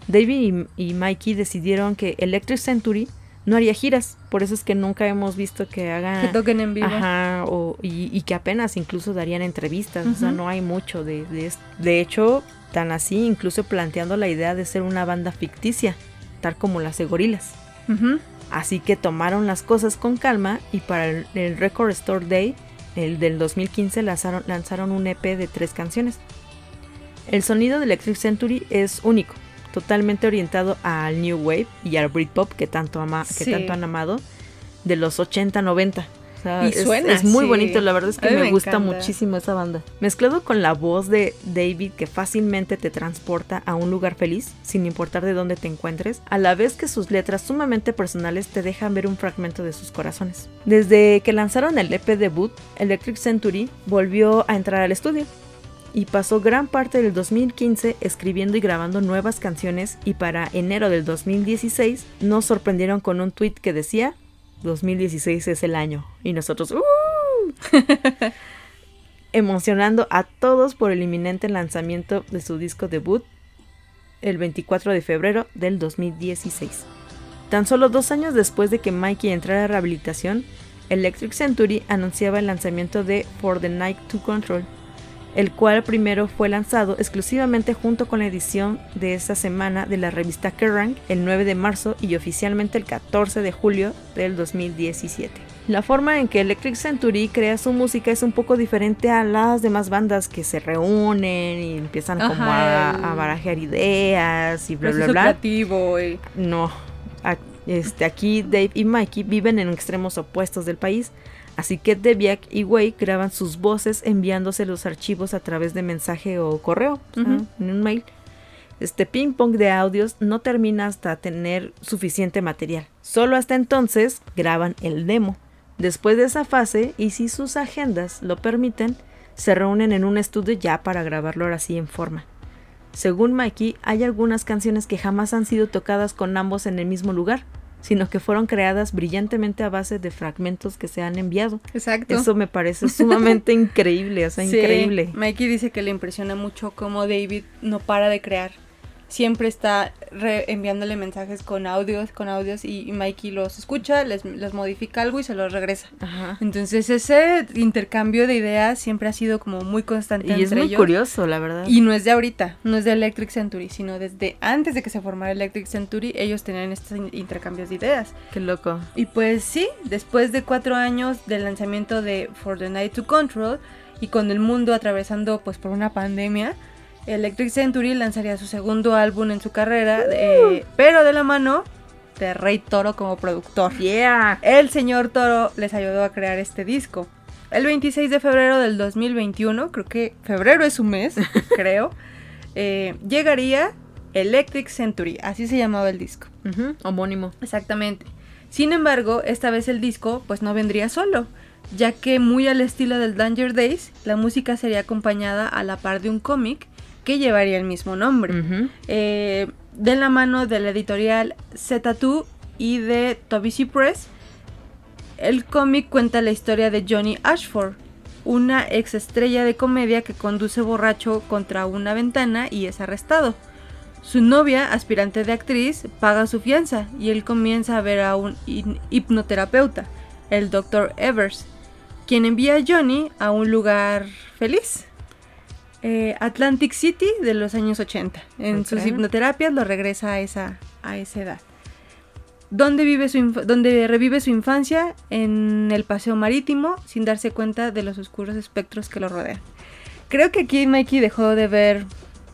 David y, y Mikey decidieron que Electric Century no haría giras. Por eso es que nunca hemos visto que hagan... Que toquen en vivo. Ajá, o- y, y que apenas incluso darían entrevistas. O sea, no hay mucho de, de es- De hecho, tan así, incluso planteando la idea de ser una banda ficticia, tal como las de Gorilas. Así que tomaron las cosas con calma y para el, el Record Store Day, el del 2015, lanzaron, lanzaron un EP de tres canciones. El sonido de Electric Century es único, totalmente orientado al New Wave y al Britpop que tanto, ama, que tanto han amado, de los 80-90. O sea, Y es, suena es muy bonito, la verdad es que me, me gusta encanta. muchísimo esa banda. Mezclado con la voz de David que fácilmente te transporta a un lugar feliz, sin importar de dónde te encuentres, a la vez que sus letras sumamente personales te dejan ver un fragmento de sus corazones. Desde que lanzaron el EP debut, Electric Century volvió a entrar al estudio y pasó gran parte del 2015 escribiendo y grabando nuevas canciones y para enero del 2016 nos sorprendieron con un tweet que decía 2016 es el año y nosotros ¡uh! emocionando a todos por el inminente lanzamiento de su disco debut el 24 de febrero del 2016. Tan solo dos años después de que Mikey entrara a rehabilitación, Electric Century anunciaba el lanzamiento de For the Night to Control, el cual primero fue lanzado exclusivamente junto con la edición de esa semana de la revista Kerrang el 9 de marzo y oficialmente el 14 de julio del 2017. La forma en que Electric Century crea su música es un poco diferente a las demás bandas que se reúnen y empiezan como Ajá, a, el- a barajear ideas y bla bla bla. creativo y... No, a- este, aquí Dave y Mikey viven en extremos opuestos del país, así que Debiak y Wei graban sus voces enviándose los archivos a través de mensaje o correo, en un mail. Este ping pong de audios no termina hasta tener suficiente material. Solo hasta entonces graban el demo. Después de esa fase, y si sus agendas lo permiten, se reúnen en un estudio ya para grabarlo ahora sí en forma. Según Mikey, hay algunas canciones que jamás han sido tocadas con ambos en el mismo lugar, sino que fueron creadas brillantemente a base de fragmentos que se han enviado. Exacto. Eso me parece sumamente increíble, o sea, Sí, increíble. Mikey dice que le impresiona mucho cómo David no para de crear. Siempre está re- enviándole mensajes con audios, con audios y, y Mikey los escucha, les, les modifica algo y se los regresa. Ajá. Entonces ese intercambio de ideas siempre ha sido como muy constante Y es muy ellos. curioso, la verdad. Y no es de ahorita, no es de Electric Century, sino desde antes de que se formara Electric Century, ellos tenían estos in- intercambios de ideas. Qué loco. Y pues sí, después de cuatro años del lanzamiento de For the Night to Control y con el mundo atravesando pues por una pandemia, Electric Century lanzaría su segundo álbum en su carrera, eh, pero de la mano de Rey Toro como productor. Yeah. El señor Toro les ayudó a crear este disco. El 26 de febrero del 2021, creo que febrero es su mes, creo, eh, llegaría Electric Century, así se llamaba el disco. Homónimo. Exactamente. Sin embargo, esta vez el disco pues no vendría solo, ya que muy al estilo del Danger Days, la música sería acompañada a la par de un cómic que llevaría el mismo nombre. Eh, de la mano de la editorial Z2 y de Toby C. Press, el cómic cuenta la historia de Johnny Ashford, una ex estrella de comedia que conduce borracho contra una ventana y es arrestado. Su novia, aspirante de actriz, paga su fianza y él comienza a ver a un hipnoterapeuta, el Dr. Evers, quien envía a Johnny a un lugar feliz. Eh, Atlantic City de los años 80. En Ok. sus hipnoterapias lo regresa a esa, a esa edad. Donde, vive su donde revive su infancia en el paseo marítimo sin darse cuenta de los oscuros espectros que lo rodean. Creo que aquí Mikey dejó de ver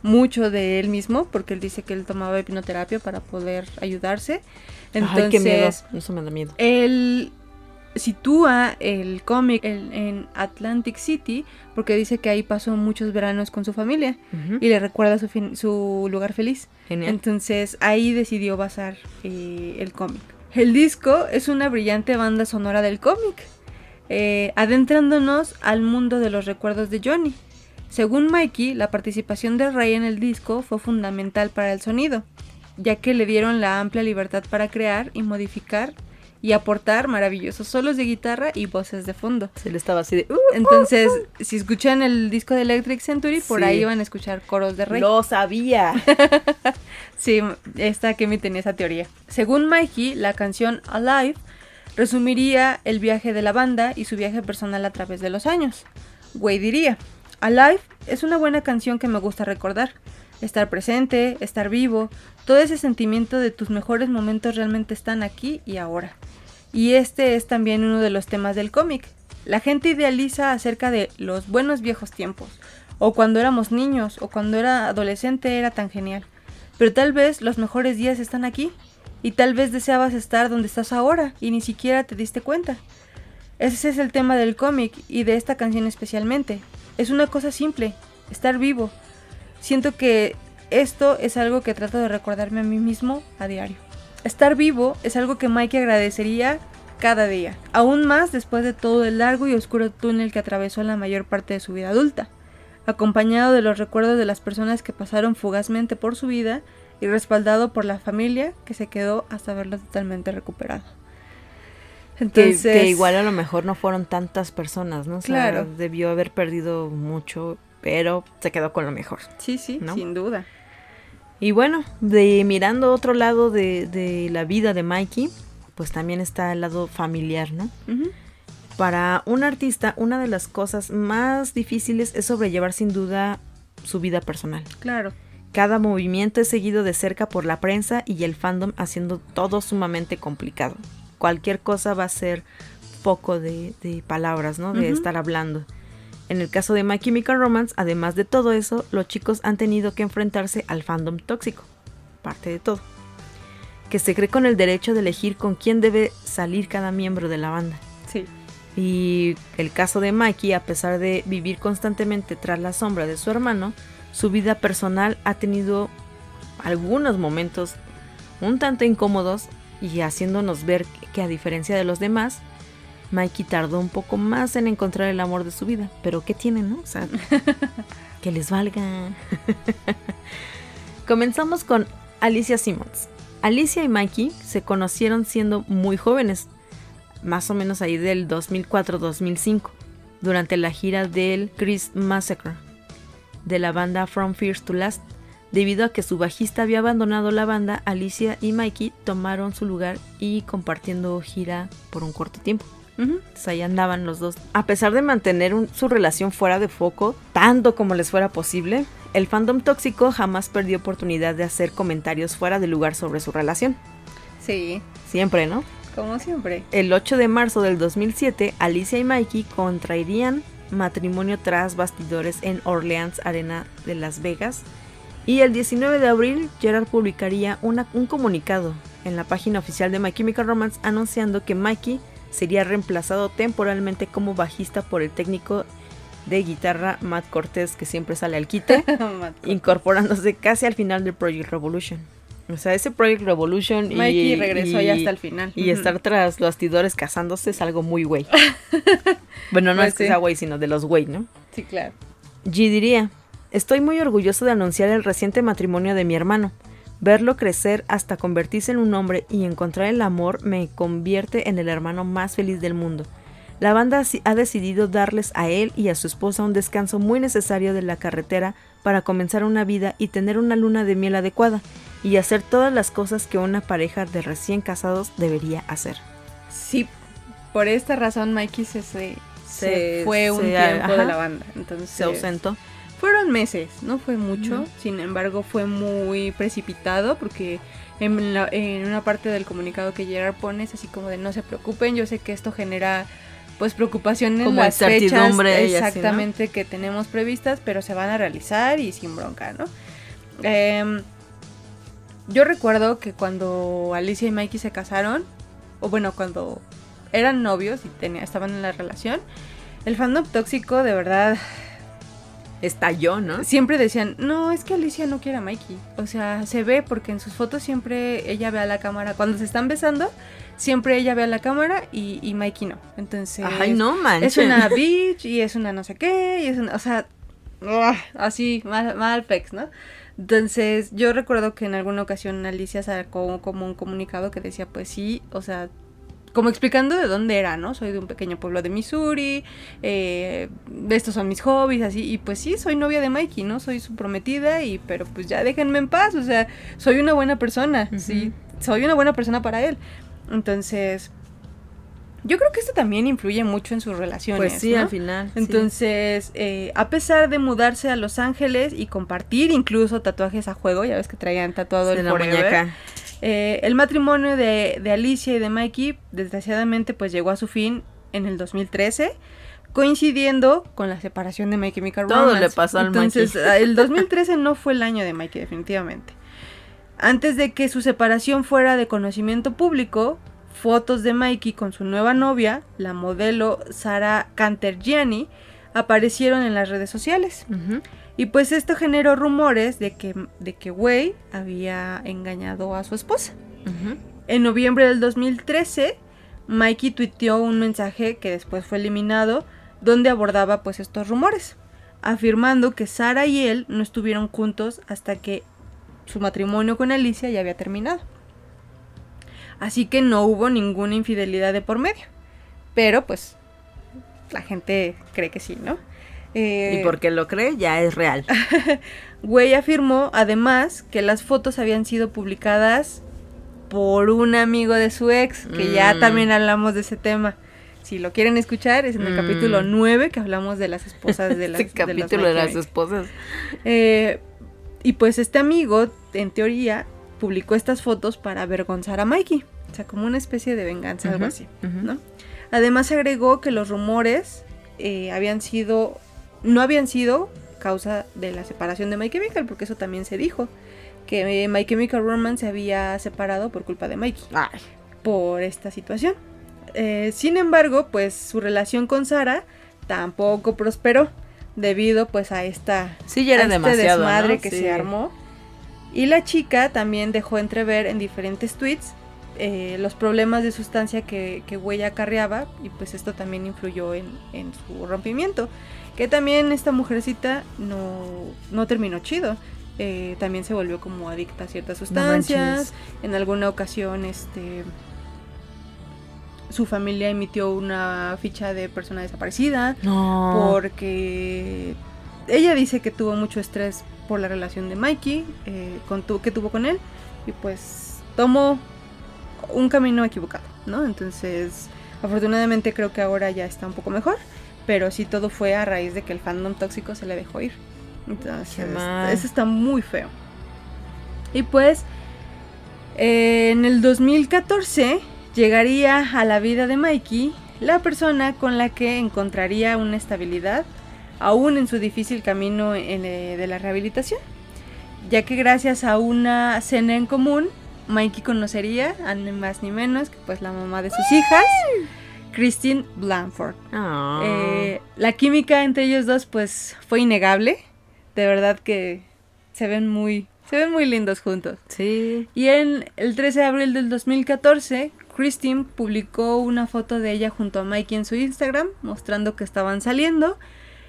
mucho de él mismo porque él dice que él tomaba hipnoterapia para poder ayudarse. Entonces, Ay, qué miedo. Eso me da miedo. él sitúa el cómic en, Atlantic City porque dice que ahí pasó muchos veranos con su familia y le recuerda su, fin- su lugar feliz. Genial. Entonces ahí decidió basar eh, el cómic. El disco es una brillante banda sonora del cómic, eh, adentrándonos al mundo de los recuerdos de Johnny. Según Mikey, la participación de Ray en el disco fue fundamental para el sonido, ya que le dieron la amplia libertad para crear y modificar y aportar maravillosos solos de guitarra y voces de fondo. Se le estaba así de. "Uh, Entonces, si escuchan el disco de Electric Century, por Sí. ahí van a escuchar coros de Ray. Lo sabía. Sí, esta Kemi tenía esa teoría. Según Mikey, la canción Alive resumiría el viaje de la banda y su viaje personal a través de los años. Way diría, Alive es una buena canción que me gusta recordar. Estar presente, estar vivo, todo ese sentimiento de tus mejores momentos realmente están aquí y ahora. Y este es también uno de los temas del cómic. La gente idealiza acerca de los buenos viejos tiempos, o cuando éramos niños, o cuando era adolescente era tan genial. Pero tal vez los mejores días están aquí, y tal vez deseabas estar donde estás ahora y ni siquiera te diste cuenta. Ese es el tema del cómic y de esta canción especialmente. Es una cosa simple, estar vivo. Siento que esto es algo que trato de recordarme a mí mismo a diario. Estar vivo es algo que Mikey agradecería cada día, aún más después de todo el largo y oscuro túnel que atravesó la mayor parte de su vida adulta, acompañado de los recuerdos de las personas que pasaron fugazmente por su vida y respaldado por la familia que se quedó hasta verlo totalmente recuperado. Que, Entonces, que igual a lo mejor no fueron tantas personas, ¿no? O sea, Claro. Debió haber perdido mucho, pero se quedó con lo mejor. sí, sí, ¿no? sin duda. Y bueno, de mirando otro lado de, de la vida de Mikey, pues también está el lado familiar, ¿no? Para un artista, una de las cosas más difíciles es sobrellevar sin duda su vida personal. Claro, Cada movimiento es seguido de cerca por la prensa y el fandom haciendo todo sumamente complicado. Cualquier cosa va a ser poco de, de palabras, ¿no? De estar hablando. En el caso de My Chemical Romance, además de todo eso, los chicos han tenido que enfrentarse al fandom tóxico. Parte de todo. Que se cree con el derecho de elegir con quién debe salir cada miembro de la banda. sí. Y el caso de Mikey, a pesar de vivir constantemente tras la sombra de su hermano, su vida personal ha tenido algunos momentos un tanto incómodos y haciéndonos ver que a diferencia de los demás, Mikey tardó un poco más en encontrar el amor de su vida. Pero ¿qué tienen, no? O sea, que les valga. Comenzamos con Alicia Simmons. Alicia y Mikey se conocieron siendo muy jóvenes, más o menos ahí del 2004-2005, durante la gira del Chris Massacre de la banda From First to Last. Debido a que su bajista había abandonado la banda, Alicia y Mikey tomaron su lugar y compartiendo gira por un corto tiempo. Entonces ahí andaban los dos. A pesar de mantener su relación fuera de foco, tanto como les fuera posible, el fandom tóxico jamás perdió oportunidad de hacer comentarios fuera de lugar sobre su relación. Sí. Siempre, ¿no? Como siempre. El 8 de marzo del 2007, Alicia y Mikey contraerían matrimonio tras bastidores en Orleans Arena de Las Vegas. Y el 19 de abril, Gerard publicaría un comunicado en la página oficial de My Chemical Romance anunciando que Mikey sería reemplazado temporalmente como bajista por el técnico de guitarra Matt Cortés, que siempre sale al quite, incorporándose casi al final del Project Revolution. O sea, ese Project Revolution Mikey regresó ya hasta el final. Y estar tras los bastidores casándose es algo muy güey. bueno, no pues es que sea güey, sino de los güey, ¿no? Sí, claro. G diría, estoy muy orgulloso de anunciar el reciente matrimonio de mi hermano. Verlo crecer hasta convertirse en un hombre y encontrar el amor me convierte en el hermano más feliz del mundo. La banda ha decidido darles a él y a su esposa un descanso muy necesario de la carretera para comenzar una vida y tener una luna de miel adecuada y hacer todas las cosas que una pareja de recién casados debería hacer. Sí, por esta razón Mikey se, se, fue un tiempo de la banda. Entonces, se ausentó. Fueron meses, no fue mucho, sin embargo fue muy precipitado porque en, una parte del comunicado que Gerard pone es así como de no se preocupen, yo sé que esto genera pues preocupación en las fechas exactamente que tenemos previstas, pero se van a realizar y sin bronca, ¿no? Em, yo recuerdo que cuando Alicia y Mikey se casaron, o bueno, cuando eran novios y tenía, estaban en la relación, el fandom tóxico de verdad estalló, ¿no? Siempre decían, no, es que Alicia no quiere a Mikey. O sea, se ve porque en sus fotos siempre ella ve a la cámara. Cuando se están besando, siempre ella ve a la cámara y, Mikey no. Entonces, Ay, no manches. Es una bitch y es una no sé qué. Y es una, o sea, así, mal, mal pex, ¿no? Entonces, yo recuerdo que en alguna ocasión Alicia sacó como un comunicado que decía, pues sí, o sea, como explicando de dónde era, ¿no? Soy de un pequeño pueblo de Missouri, eh, estos son mis hobbies, así, y pues sí, soy novia de Mikey, ¿no? Soy su prometida, y pero pues ya déjenme en paz, o sea, soy una buena persona, sí, soy una buena persona para él. Entonces, yo creo que esto también influye mucho en sus relaciones. Pues sí, al final. Entonces, eh, a pesar de mudarse a Los Ángeles y compartir incluso tatuajes a juego, ya ves que traían tatuado el Forever, eh, el matrimonio de, Alicia y de Mikey, desgraciadamente, pues llegó a su fin en el 2013 coincidiendo con la separación de Mikey y Todo le pasó al Entonces, el 2013 no fue el año de Mikey, definitivamente. Antes de que su separación fuera de conocimiento público, fotos de Mikey con su nueva novia, la modelo Sara Cantergiani, aparecieron en las redes sociales. Y pues esto generó rumores de que, de que Wei había engañado a su esposa. En noviembre del 2013, Mikey tuiteó un mensaje que después fue eliminado, donde abordaba pues estos rumores, afirmando que Sara y él no estuvieron juntos hasta que su matrimonio con Alicia ya había terminado. Así que no hubo ninguna infidelidad de por medio. Pero pues la gente cree que sí, ¿no? Y eh, porque lo cree, ya es real. Güey afirmó además que las fotos habían sido publicadas por un amigo de su ex, que ya mm. también hablamos de ese tema. Si lo quieren escuchar, es en el capítulo 9 mm. que hablamos de las esposas de las capítulo de, las esposas. Eh, y pues este amigo, en teoría, publicó estas fotos para avergonzar a Mikey. O sea, como una especie de venganza, algo así, ¿no? Además agregó que los rumores eh, habían sido no habían sido causa de la separación de My Chemical, porque eso también se dijo, que My Chemical Romance se había separado por culpa de Mikey, por esta situación. Eh, sin embargo, pues su relación con Sara tampoco prosperó debido pues a esta sí, ya era este demasiado, desmadre que se armó. Y la chica también dejó entrever en diferentes tweets eh, los problemas de sustancia que, que Wei acarreaba y pues esto también influyó en, en, su rompimiento. Que también esta mujercita no, no terminó chido. Eh, también se volvió como adicta a ciertas sustancias. No en alguna ocasión, este su familia emitió una ficha de persona desaparecida No. porque ella dice que tuvo mucho estrés por la relación de Mikey eh, con tu, que tuvo con él y pues tomó un camino equivocado, ¿no? Entonces, afortunadamente creo que ahora ya está un poco mejor, pero sí todo fue a raíz de que el fandom tóxico se le dejó ir. Entonces, eso está muy feo. Y pues, eh, en el 2014 llegaría a la vida de Mikey la persona con la que encontraría una estabilidad aún en su difícil camino en, eh, de la rehabilitación, ya que gracias a una cena en común, Mikey conocería a ni más ni menos que pues la mamá de sus hijas, Christine Blanford. Ah. Eh, la química entre ellos dos pues fue innegable, de verdad que se ven muy, se ven muy lindos juntos. Sí. Y en el 13 de abril del 2014, Christine publicó una foto de ella junto a Mikey en su Instagram, mostrando que estaban saliendo.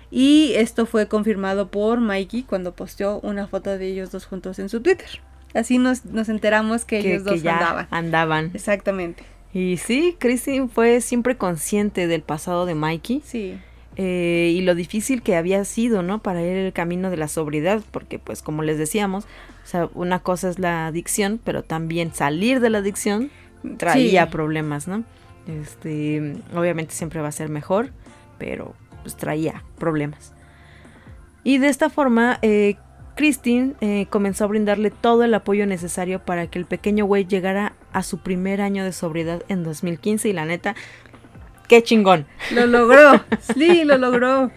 Y esto fue confirmado por Mikey cuando posteó una foto de ellos dos juntos en su Twitter. Así nos, nos enteramos que, Que, ellos que dos ya andaban. andaban. Exactamente. Y sí, Christine fue siempre consciente del pasado de Mikey Sí. eh, y lo difícil que había sido, ¿no? Para ir el camino de la sobriedad, porque pues como les decíamos, o sea, una cosa es la adicción, pero también salir de la adicción traía Sí. problemas, ¿no? Este, obviamente siempre va a ser mejor, pero pues traía problemas. Y de esta forma, eh, Christine eh, comenzó a brindarle todo el apoyo necesario para que el pequeño güey llegara a su primer año de sobriedad en 2015 y la neta, qué chingón. Lo logró. sí, lo logró.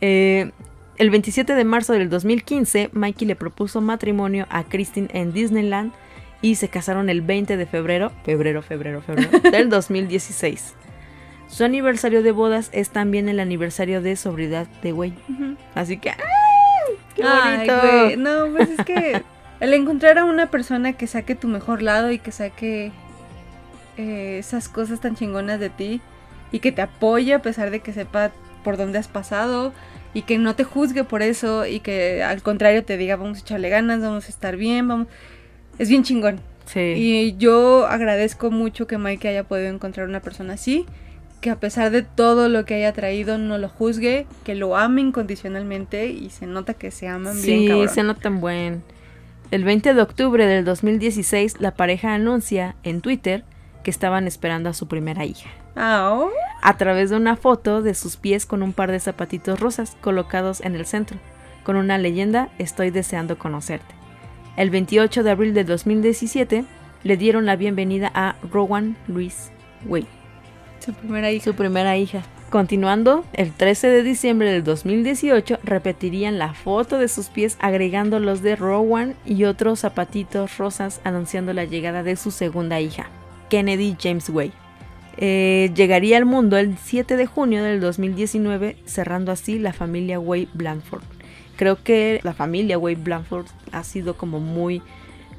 Eh, el 27 de marzo del 2015, Mikey le propuso matrimonio a Christine en Disneyland y se casaron el 20 de febrero, febrero, febrero, febrero, del 2016. Su aniversario de bodas es también el aniversario de sobriedad de Wei. Así que, ¡ay! ¡Qué Ay, bonito! güey, No, pues es que el encontrar a una persona que saque tu mejor lado y que saque eh, esas cosas tan chingonas de ti y que te apoye a pesar de que sepa por dónde has pasado y que no te juzgue por eso y que al contrario te diga vamos a echarle ganas, vamos a estar bien, vamos... Es bien chingón. Sí. Y yo agradezco mucho que Mike haya podido encontrar una persona así, que a pesar de todo lo que haya traído no lo juzgue, que lo ame incondicionalmente y se nota que se aman bien Sí, se notan buen. El 20 de octubre del 2016, la pareja anuncia en Twitter que estaban esperando a su primera hija. Oh, a través de una foto de sus pies con un par de zapatitos rosas colocados en el centro, con una leyenda Estoy deseando conocerte. El 28 de abril de 2017 le dieron la bienvenida a Rowan Luis Wade, su primera hija. su primera hija. Continuando, el 13 de diciembre del 2018 repetirían la foto de sus pies agregando los de Rowan y otros zapatitos rosas anunciando la llegada de su segunda hija, Kennedy James Way. Eh, llegaría al mundo el 7 de junio del 2019, cerrando así la familia Way Blanford. Creo que la familia Way Blanford ha sido como muy,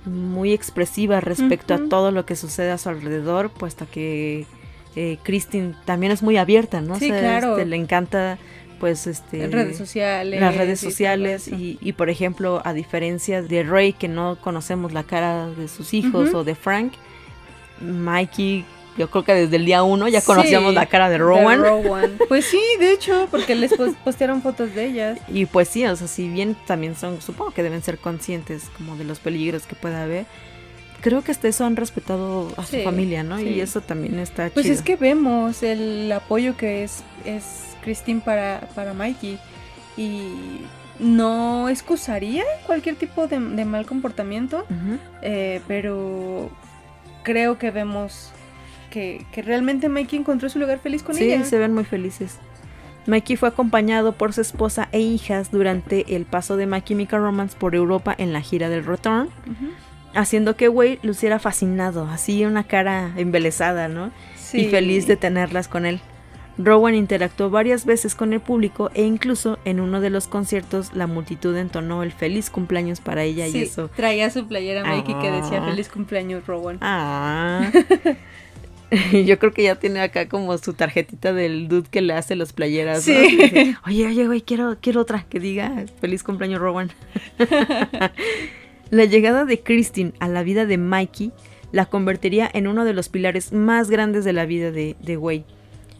muy expresiva respecto a todo lo que sucede a su alrededor, puesto que eh, Christine también es muy abierta, ¿no? Sí, claro. este, le encanta, pues, este, En redes sociales. las redes sociales y, y, por ejemplo a diferencia de Ray que no conocemos la cara de sus hijos o de Frank Mikey yo creo que desde el día uno ya conocíamos Sí, la cara de Rowan Rowan. Pues sí, de hecho, porque les pos- postearon fotos de ellas. y pues sí o sea si bien también son supongo que deben ser conscientes como de los peligros que pueda haber creo que hasta eso han respetado a su Sí, familia no sí. y eso también está Pues chido es que vemos el apoyo que es, es Christine para, para Mikey. Y no excusaría cualquier tipo de, de mal comportamiento. Eh, pero creo que vemos que, que realmente Mikey encontró su lugar feliz con sí ella. se ven muy felices Mikey fue acompañado por su esposa e hijas durante el paso de My Chemical Romance por Europa en la gira del Return, Ujú. Haciendo que Wade luciera fascinado, así una cara embelesada, ¿no? Sí. Y feliz de tenerlas con él. Rowan interactuó varias veces con el público e incluso en uno de los conciertos la multitud entonó el feliz cumpleaños para ella Sí, y eso. traía su playera Mikey que decía Ah. feliz cumpleaños Rowan. Ah. Yo creo que ya tiene acá como su tarjetita del dude que le hace las playeras. ¿no? Sí. Dice, Oye, oye, güey, quiero, quiero otra que diga feliz cumpleaños Rowan. La llegada de Christine a la vida de Mikey la convertiría en uno de los pilares más grandes de la vida de, de Wei,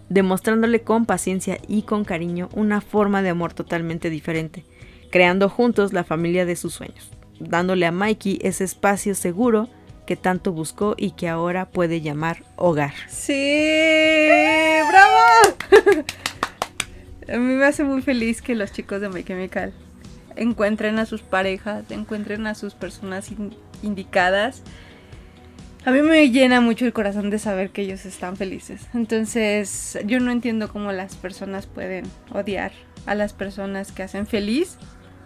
demostrándole con paciencia y con cariño una forma de amor totalmente diferente, creando juntos la familia de sus sueños, dándole a Mikey ese espacio seguro que tanto buscó y que ahora puede llamar hogar. Sí, bravo. A mí me hace muy feliz que los chicos de My Chemical encuentren a sus parejas, encuentren a sus personas in- indicadas. A mí me llena mucho el corazón de saber que ellos están felices. Entonces, yo no entiendo cómo las personas pueden odiar a las personas que hacen feliz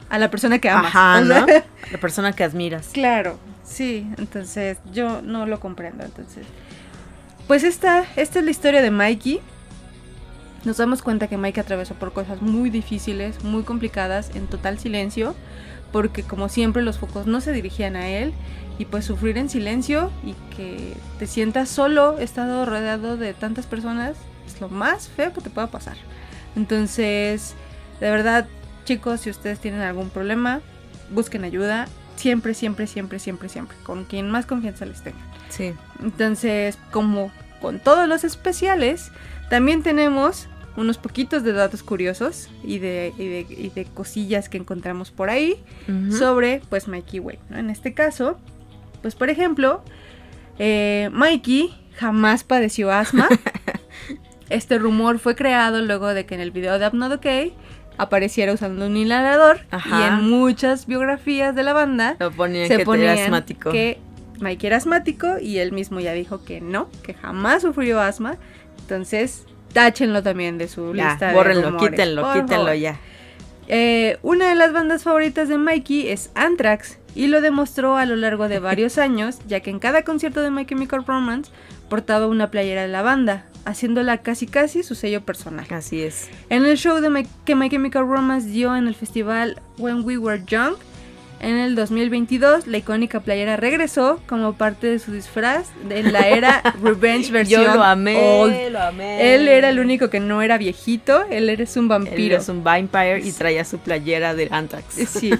a la persona que amas. Ajá, ¿no? La persona que admiras. Claro, sí, entonces yo no lo comprendo, entonces. Pues esta, esta es la historia de Mikey. Nos damos cuenta que Mikey atravesó por cosas muy difíciles, muy complicadas, en total silencio, porque como siempre los focos no se dirigían a él, y pues sufrir en silencio y que te sientas solo, estado rodeado de tantas personas, es lo más feo que te pueda pasar. Entonces, de verdad, chicos, si ustedes tienen algún problema, busquen ayuda. Siempre, siempre, siempre, siempre, siempre. Con quien más confianza les tengan. Sí. Entonces, como con todos los especiales, también tenemos unos poquitos de datos curiosos y de, y de, y de cosillas que encontramos por ahí sobre, pues, Mikey Way. ¿no? En este caso, pues, por ejemplo, eh, Mikey jamás padeció asma. este rumor fue creado luego de que en el video de I'm Not Okay apareciera usando un inhalador Ajá. y en muchas biografías de la banda Lo ponían se que ponía era asmático. que Mikey era asmático y él mismo ya dijo que no, que jamás sufrió asma. Entonces, táchenlo también de su Ya, lista de bórrenlo, rumores, quítenlo, quítenlo ya. Eh, una de las bandas favoritas de Mikey es Anthrax y lo demostró a lo largo de varios años, ya que en cada concierto de My Chemical Romance portaba una playera de la banda, haciéndola casi casi su sello personal. Así es. En el show de My- que My Chemical Romance dio en el festival When We Were Young, en el 2022, la icónica playera regresó como parte de su disfraz de la era Revenge versión Yo lo amé, old. lo amé. Él era el único que no era viejito, él eres un Él vampiro. es un vampire y traía su playera de Anthrax. Sí,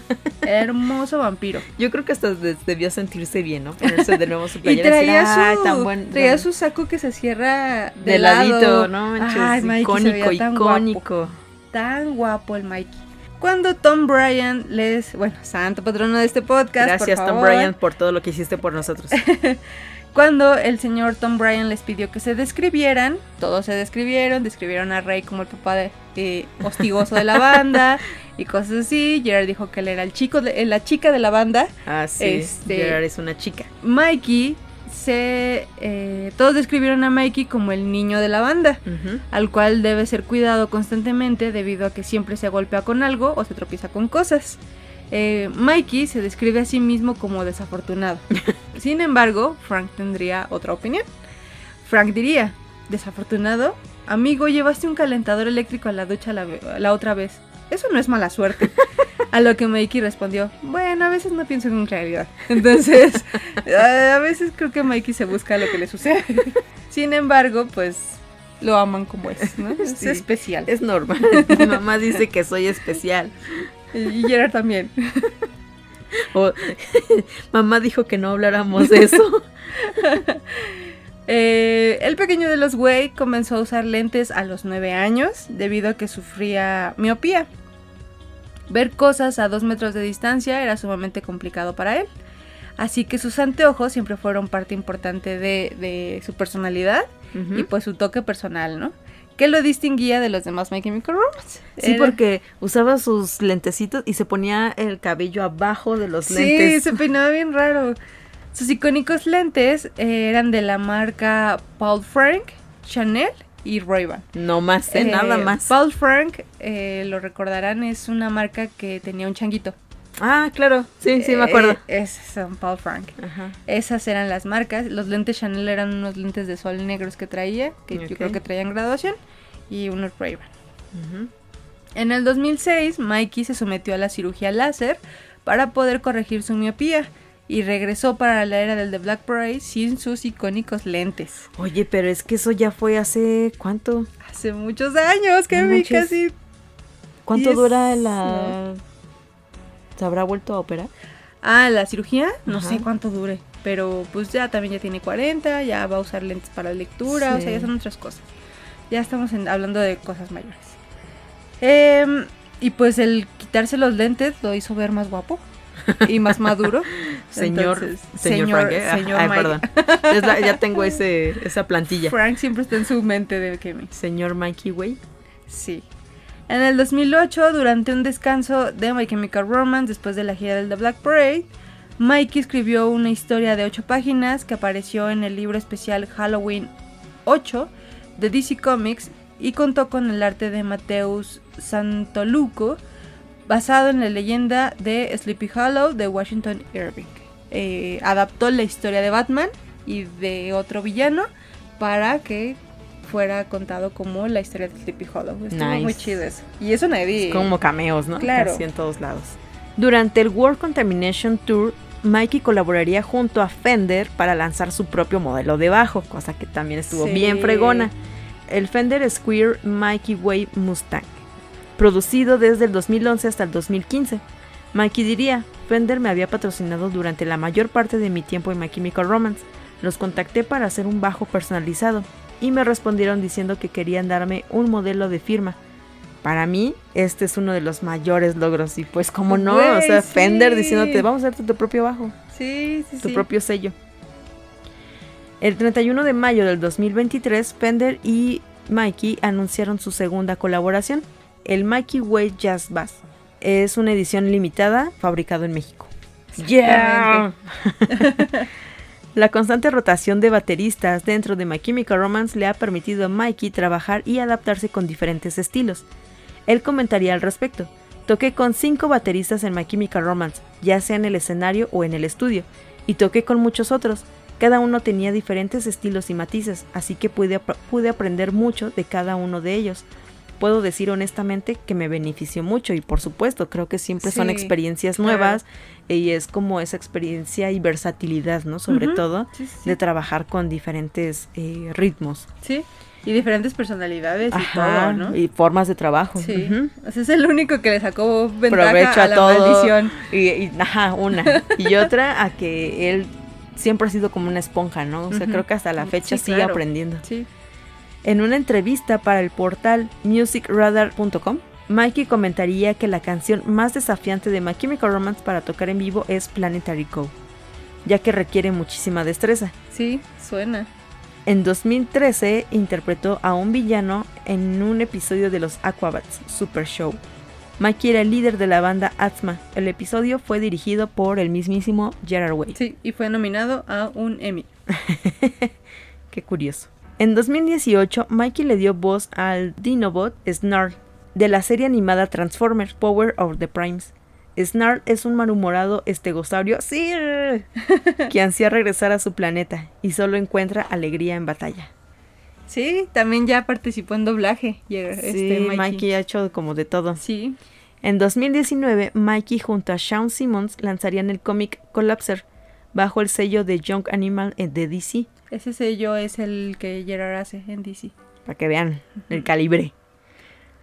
hermoso vampiro. Yo creo que hasta de- debió sentirse bien, ¿no? Ponerse de nuevo su playera. y traía "Ay, su, tan buen, traía su saco que se cierra de, de ladito, lado. ¿no? Manches, Ay, Mikey icónico, tan guapo. icónico. Tan guapo el Mikey. Cuando Tom Bryan les, bueno, santo patrono de este podcast, por Gracias, Tom. Bryan, por todo lo que hiciste por nosotros. Cuando el señor Tom Bryan les pidió que se describieran, todos se describieron, describieron a Rey como el papá de, eh, hostigoso de la banda y cosas así. Gerard dijo que él era el chico, de, la chica de la banda. Ah, sí. Este- Gerard es una chica. Mikey se, eh, todos describieron a Mikey como el niño de la banda. Al cual debe ser cuidado constantemente debido a que siempre se golpea con algo o se tropieza con cosas. Eh, Mikey se describe a sí mismo como desafortunado. Sin embargo, Frank tendría otra opinión. Frank diría, desafortunado, amigo, llevaste un calentador eléctrico a la ducha la otra vez. Eso no es mala suerte. A lo que Mikey respondió, bueno, a veces no pienso en claridad. Entonces, a a veces creo que Mikey se busca lo que le sucede. Sin embargo, pues lo aman como es, ¿no? Es Sí. especial. Es normal. Mi mamá dice que soy especial. Y Gerard también. O- mamá dijo que no habláramos de eso. Eh, el pequeño de los Way comenzó a usar lentes a los 9 años debido a que sufría miopía. Ver cosas a 2 metros de distancia era sumamente complicado para él. Así que sus anteojos siempre fueron parte importante de, de su personalidad y pues su toque personal, ¿no? Que lo distinguía de los demás My Chemical Romance. Sí, Era- porque usaba sus lentecitos y se ponía el cabello abajo de los Sí, lentes. se peinaba bien raro. Sus icónicos lentes eh, eran de la marca Paul Frank, Chanel y Ray-Ban. No más, ¿eh? Eh, nada más. Paul Frank, eh, lo recordarán, es una marca que tenía un changuito. Ah, claro. Sí, sí, me acuerdo. Eh, esos son Paul Frank. Ajá. Esas eran las marcas. Los lentes Chanel eran unos lentes de sol negros que traía, que yo creo que traían graduación. y unos ray En el 2006, Mikey se sometió a la cirugía láser para poder corregir su miopía y regresó para la era del The Black Parade sin sus icónicos lentes. Oye, pero es que eso ya fue hace ¿cuánto? Hace muchos años, que vi casi. ¿Cuánto dura la ¿Se habrá vuelto a operar? Ah, la cirugía, no sé cuánto dure, pero pues ya también ya tiene 40, ya va a usar lentes para lectura, o sea, ya son otras cosas. Ya estamos hablando de cosas mayores. Em, y pues el quitarse los lentes lo hizo ver más guapo y más maduro. señor, señor, señor, Frank, perdón. ya tengo ese, esa plantilla. Frank siempre está en su mente de que Señor Mikey Way. Sí. En el 2008, durante un descanso de My Chemical Romance después de la gira del The Black Parade, Mikey escribió una historia de 8 páginas que apareció en el libro especial Halloween 8 de DC Comics y contó con el arte de Mateus Santoluco, basado en la leyenda de Sleepy Hollow de Washington Irving. Eh, adaptó la historia de Batman y de otro villano para que fuera contado como la historia de Sleepy Hollow. Estuvo muy chido eso. Y eso nadie. Es como cameos, ¿no? Claro. Casi en todos lados. Durante el World Contamination Tour, Mikey colaboraría junto a Fender para lanzar su propio modelo de bajo, cosa que también estuvo bien fregona. El Fender Square Mikey Way Mustang producido desde el 2011 hasta el 2015. Mikey diría, Fender me había patrocinado durante la mayor parte de mi tiempo en My Chemical Romance. Los contacté para hacer un bajo personalizado y me respondieron diciendo que querían darme un modelo de firma. Para mí, este es uno de los mayores logros y pues como no, o sea, Fender diciéndote, vamos a hacerte tu propio bajo. Sí, sí, Tu propio sello. El 31 de mayo del 2023, Fender y Mikey anunciaron su segunda colaboración, el Mikey Way Jazz Bass. Es una edición limitada fabricado en México. Yeah. La constante rotación de bateristas dentro de My Chemical Romance le ha permitido a Mikey trabajar y adaptarse con diferentes estilos. Él comentaría al respecto. Toqué con cinco bateristas en My Chemical Romance, ya sea en el escenario o en el estudio, y toqué con muchos otros. Cada uno tenía diferentes estilos y matices, así que pude, pude aprender mucho de cada uno de ellos puedo decir honestamente que me benefició mucho y por supuesto creo que siempre son experiencias nuevas y es como esa experiencia y versatilidad, ¿no? Sobre todo de trabajar con diferentes eh, ritmos. Sí. Y diferentes personalidades y todo, ¿no? Y formas de trabajo. Sí. es el único que le sacó ventaja a, la maldición. Y, ajá, una. y otra a que él siempre ha sido como una esponja, ¿no? O sea, creo que hasta la fecha sigue aprendiendo. Sí. En una entrevista para el portal musicradar.com, Mikey comentaría que la canción más desafiante de My Chemical Romance para tocar en vivo es Planetary Co, ya que requiere muchísima destreza. Sí, suena. En 2013 interpretó a un villano en un episodio de los Aquabats Super Show. Mikey era el líder de la banda Atma. El episodio fue dirigido por el mismísimo Gerard Way. Sí, y fue nominado a un Emmy. Qué curioso. En 2018, Mikey le dio voz al Dinobot Snarl de la serie animada Transformers Power of the Primes. Snarl es un malhumorado estegosaurio sí, que ansía regresar a su planeta y solo encuentra alegría en batalla. Sí, también ya participó en doblaje. sí, este, Mikey. ha hecho como de todo. Sí. En 2019, Mikey junto a Sean Simmons lanzarían el cómic Collapser bajo el sello de Young Animal de DC. Ese sello es el que Gerard hace en DC. Para que vean el calibre.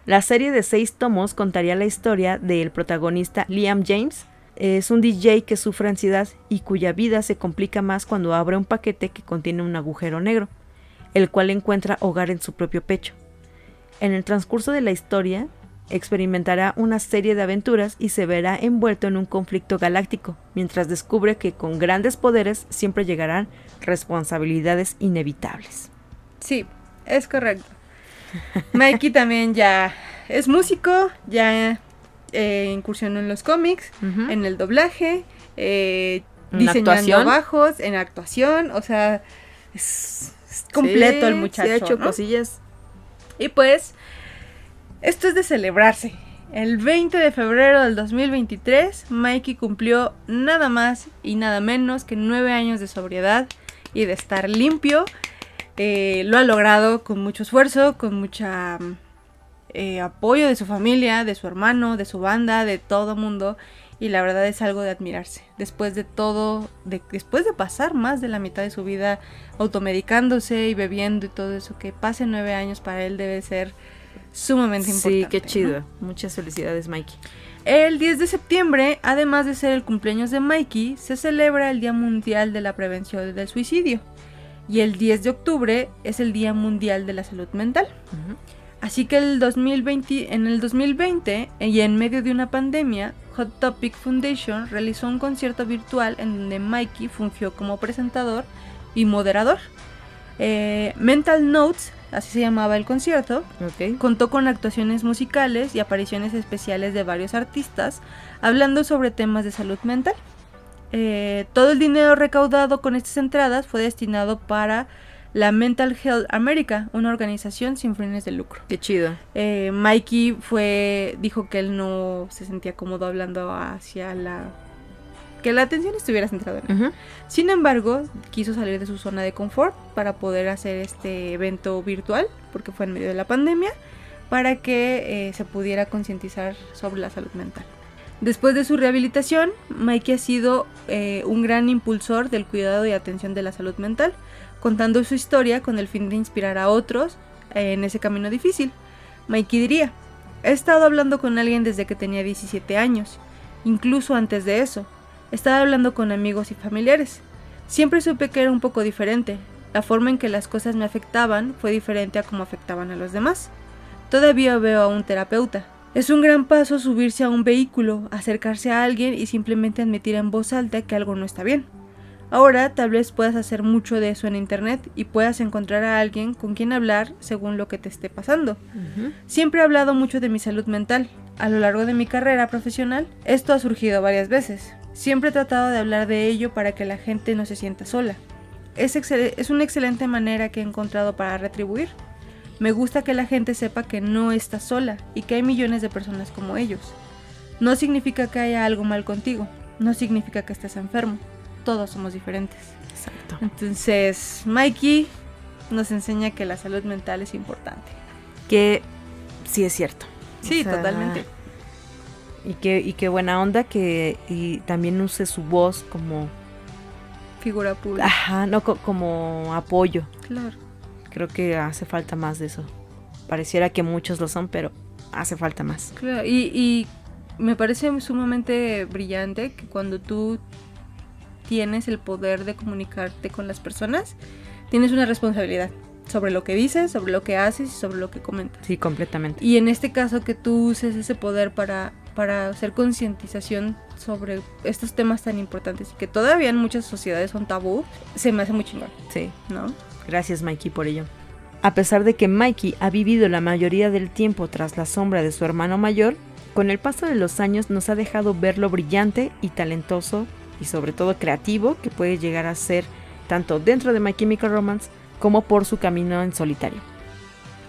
La serie de seis tomos contaría la historia del protagonista Liam James. Es un DJ que sufre ansiedad y cuya vida se complica más cuando abre un paquete que contiene un agujero negro, el cual encuentra hogar en su propio pecho. En el transcurso de la historia, experimentará una serie de aventuras y se verá envuelto en un conflicto galáctico, mientras descubre que con grandes poderes siempre llegarán responsabilidades inevitables. Sí, es correcto. Mikey también ya es músico, ya eh, incursionó en los cómics, en el doblaje, eh, diseñando bajos, en actuación, o sea, es, completo el muchacho. ha hecho cosillas. Y pues esto es de celebrarse. El 20 de febrero del 2023, Mikey cumplió nada más y nada menos que nueve años de sobriedad y de estar limpio. Eh, lo ha logrado con mucho esfuerzo, con mucha eh, apoyo de su familia, de su hermano, de su banda, de todo mundo. Y la verdad es algo de admirarse. Después de todo, de, después de pasar más de la mitad de su vida automedicándose y bebiendo y todo eso, que pase nueve años para él debe ser sumamente importante. Sí, qué chido. Muchas felicidades, Mikey. El 10 de septiembre, además de ser el cumpleaños de Mikey, se celebra el Día Mundial de la Prevención del Suicidio. Y el 10 de octubre es el Día Mundial de la Salud Mental. Así que el 2020, en el 2020 y en medio de una pandemia, Hot Topic Foundation realizó un concierto virtual en donde Mikey fungió como presentador y moderador. Eh, Mental Notes, así se llamaba el concierto, contó con actuaciones musicales y apariciones especiales de varios artistas hablando sobre temas de salud mental. Eh, todo el dinero recaudado con estas entradas fue destinado para la Mental Health America, una organización sin fines de lucro. Qué chido. Eh, Mikey fue, dijo que él no se sentía cómodo hablando hacia la que la atención estuviera centrada en él. Sin embargo, quiso salir de su zona de confort para poder hacer este evento virtual, porque fue en medio de la pandemia, para que eh, se pudiera concientizar sobre la salud mental. Después de su rehabilitación, Mikey ha sido eh, un gran impulsor del cuidado y atención de la salud mental, contando su historia con el fin de inspirar a otros en ese camino difícil. Mikey diría, he estado hablando con alguien desde que tenía 17 años, incluso antes de eso. Estaba hablando con amigos y familiares. Siempre supe que era un poco diferente. La forma en que las cosas me afectaban fue diferente a cómo afectaban a los demás. Todavía veo a un terapeuta. Es un gran paso subirse a un vehículo, acercarse a alguien y simplemente admitir en voz alta que algo no está bien. Ahora tal vez puedas hacer mucho de eso en internet y puedas encontrar a alguien con quien hablar según lo que te esté pasando. Siempre he hablado mucho de mi salud mental. A lo largo de mi carrera profesional, esto ha surgido varias veces. Siempre he tratado de hablar de ello para que la gente no se sienta sola. Es, es una excelente manera que he encontrado para retribuir. Me gusta que la gente sepa que no está sola y que hay millones de personas como ellos. No significa que haya algo mal contigo, no significa que estés enfermo todos somos diferentes. Exacto. Entonces, Mikey nos enseña que la salud mental es importante. Que sí es cierto. Sí, totalmente. Y qué, y qué buena onda que y también use su voz como figura pública. Ajá, no como apoyo. Claro. Creo que hace falta más de eso. Pareciera que muchos lo son, pero hace falta más. Claro, y, y me parece sumamente brillante que cuando tú tienes el poder de comunicarte con las personas, tienes una responsabilidad sobre lo que dices, sobre lo que haces y sobre lo que comentas. Sí, completamente. Y en este caso que tú uses ese poder para, para hacer concientización sobre estos temas tan importantes que todavía en muchas sociedades son tabú, se me hace muy chingón. Sí. ¿No? Gracias Mikey por ello. A pesar de que Mikey ha vivido la mayoría del tiempo tras la sombra de su hermano mayor, con el paso de los años nos ha dejado ver lo brillante y talentoso y sobre todo creativo que puede llegar a ser tanto dentro de My Chemical Romance como por su camino en solitario.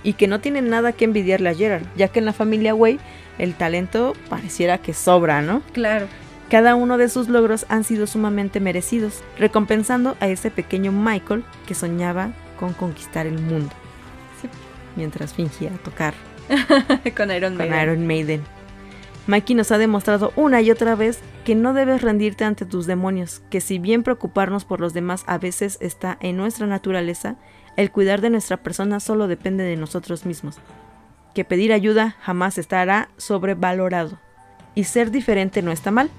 Y que no tiene nada que envidiarle a Gerard, ya que en la familia Way el talento pareciera que sobra, ¿no? Claro. Cada uno de sus logros han sido sumamente merecidos, recompensando a ese pequeño Michael que soñaba con conquistar el mundo. Mientras fingía tocar con Iron Con Iron Maiden. Mikey nos ha demostrado una y otra vez que no debes rendirte ante tus demonios, que si bien preocuparnos por los demás a veces está en nuestra naturaleza, el cuidar de nuestra persona solo depende de nosotros mismos, que pedir ayuda jamás estará sobrevalorado, y ser diferente no está mal,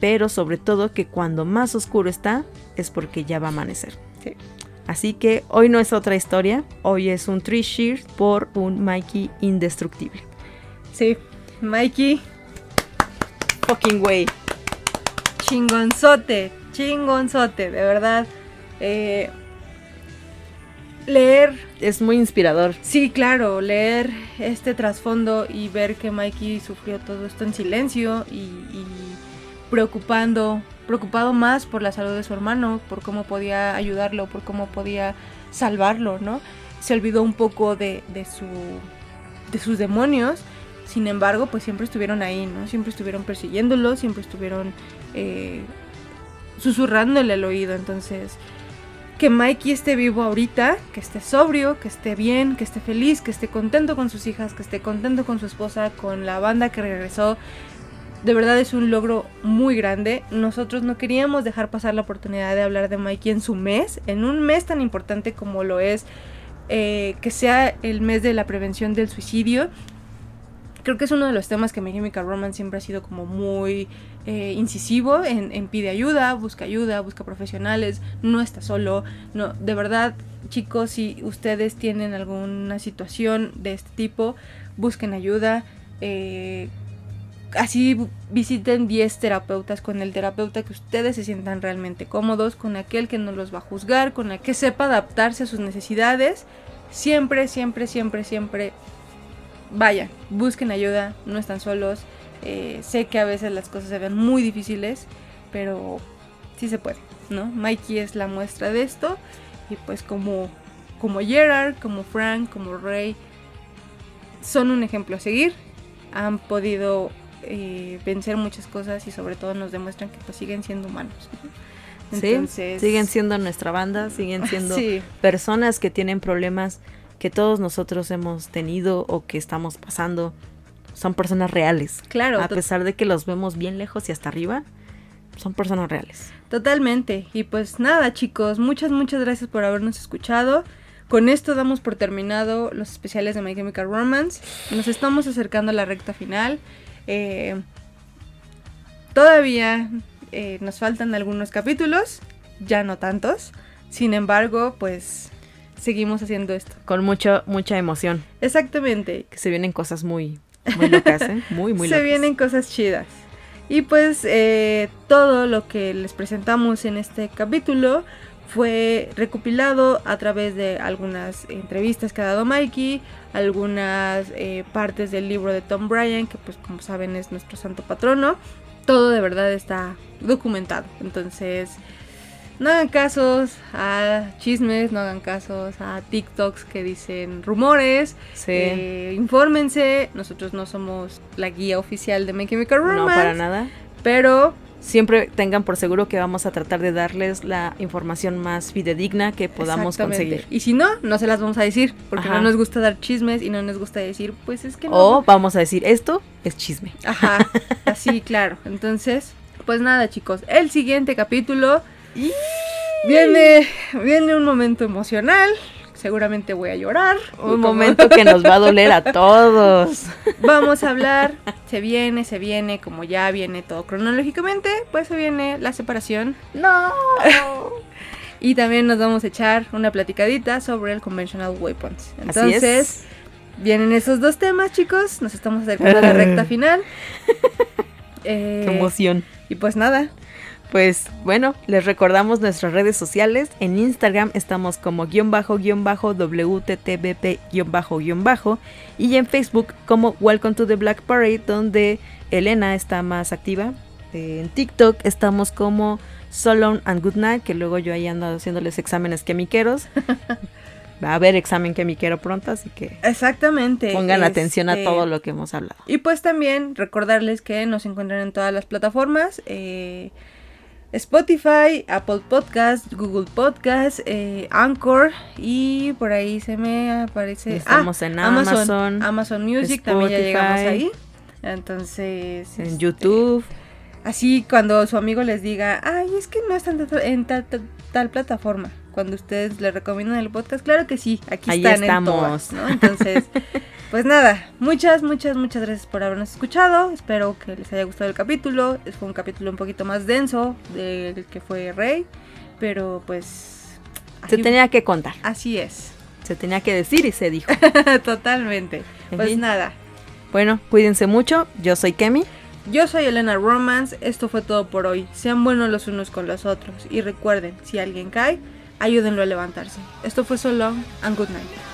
pero sobre todo que cuando más oscuro está es porque ya va a amanecer. Así que hoy no es otra historia, hoy es un Tree Shear por un Mikey indestructible. Sí, Mikey. Fucking way. Chingonzote, chingonzote, de verdad. Eh, leer. Es muy inspirador. Sí, claro, leer este trasfondo y ver que Mikey sufrió todo esto en silencio y, y, preocupando, preocupado más por la salud de su hermano, por cómo podía ayudarlo, por cómo podía salvarlo, ¿no? Se olvidó un poco de, de, su, de sus demonios sin embargo, pues siempre estuvieron ahí, ¿no? Siempre estuvieron persiguiéndolo, siempre estuvieron eh, susurrándole al oído. Entonces, que Mikey esté vivo ahorita, que esté sobrio, que esté bien, que esté feliz, que esté contento con sus hijas, que esté contento con su esposa, con la banda que regresó. De verdad es un logro muy grande. Nosotros no queríamos dejar pasar la oportunidad de hablar de Mikey en su mes, en un mes tan importante como lo es eh, que sea el mes de la prevención del suicidio. Creo que es uno de los temas que My Chemical Romance siempre ha sido como muy eh, incisivo en, pide ayuda, busca ayuda, busca profesionales, no está solo. No, de verdad, chicos, si ustedes tienen alguna situación de este tipo, busquen ayuda. Eh, así visiten 10 terapeutas con el terapeuta que ustedes se sientan realmente cómodos, con aquel que no los va a juzgar, con aquel que sepa adaptarse a sus necesidades. Siempre, siempre, siempre, siempre vayan, busquen ayuda, no están solos. Eh, sé que a veces las cosas se ven muy difíciles, pero sí se puede, ¿no? Mikey es la muestra de esto y pues como, como Gerard, como Frank, como Ray, son un ejemplo a seguir. Han podido eh, vencer muchas cosas y sobre todo nos demuestran que pues siguen siendo humanos. Entonces, siguen siendo nuestra banda, siguen siendo personas que tienen problemas que todos nosotros hemos tenido o que estamos pasando. Son personas reales. Claro. A pesar de que los vemos bien lejos y hasta arriba, son personas reales. Totalmente. Y pues nada, chicos, muchas, muchas gracias por habernos escuchado. Con esto damos por terminado los especiales de My Chemical Romance. Nos estamos acercando a la recta final. Eh, todavía eh, nos faltan algunos capítulos, ya no tantos. Sin embargo, pues seguimos haciendo esto. Con mucho, mucha emoción. Exactamente. Que se vienen cosas muy, muy locas, ¿eh? Muy, muy locas. Se vienen cosas chidas. Y pues eh, todo lo que les presentamos en este capítulo fue recopilado a través de algunas entrevistas que ha dado Mikey, algunas eh, partes del libro de Tom Bryan, que pues como saben es nuestro santo patrono. Todo de verdad está documentado. Entonces, no hagan casos a chismes, no hagan casos a TikToks que dicen rumores. Sí. Eh, infórmense. Nosotros no somos la guía oficial de Make Chemical Romance. No, para nada. Pero siempre tengan por seguro que vamos a tratar de darles la información más fidedigna que podamos conseguir. Y si no, no se las vamos a decir, porque no nos gusta dar chismes y no nos gusta decir, pues es que no. O vamos a decir, esto es chisme. Ajá, así, claro. Entonces, pues nada, chicos, el siguiente capítulo Viene, viene un momento emocional. Seguramente voy a llorar. Un momento que nos va a doler a todos. Vamos a hablar. Se viene, se viene, como ya viene todo cronológicamente, pues se viene la separación. No. y también nos vamos a echar una platicadita sobre el Conventional Weapons. Entonces, vienen esos dos temas, chicos. Nos estamos acercando a la recta final. Qué emoción. Y pues nada, pues bueno, les recordamos nuestras redes sociales. En Instagram estamos como guion bajo guion bajo WTTBP guion bajo guion bajo y en Facebook como Welcome to the Black Parade donde Elena está más activa. En TikTok estamos como Solon and Good Night que luego yo ahí ando haciéndoles exámenes quemiqueros. Va a haber examen quemiquero pronto, así que exactamente pongan atención a este, todo lo que hemos hablado. Y pues también recordarles que nos encuentran en todas las plataformas. Eh, Spotify, Apple Podcast, Google Podcast, eh, Anchor y por ahí se me aparece. Estamos ah, en Amazon, Amazon, Music, también ya llegamos ahí. Entonces. En este, YouTube. Así cuando su amigo les diga, ay, es que no están en tal, plataforma. Cuando ustedes le recomiendan el podcast, claro que sí, aquí están estamos. En ¿no? Entonces. Pues nada, muchas, muchas, muchas gracias por habernos escuchado. Espero que les haya gustado el capítulo. Fue un capítulo un poquito más denso del que fue Rey, pero pues... se tenía que contar. Así es. Se tenía que decir y se dijo. Totalmente. pues nada. Bueno, cuídense mucho. Yo soy Kemi. Yo soy Elena Romance. Esto fue todo por hoy. Sean buenos los unos con los otros. Y recuerden, si alguien cae, ayúdenlo a levantarse. Esto fue solo and good night.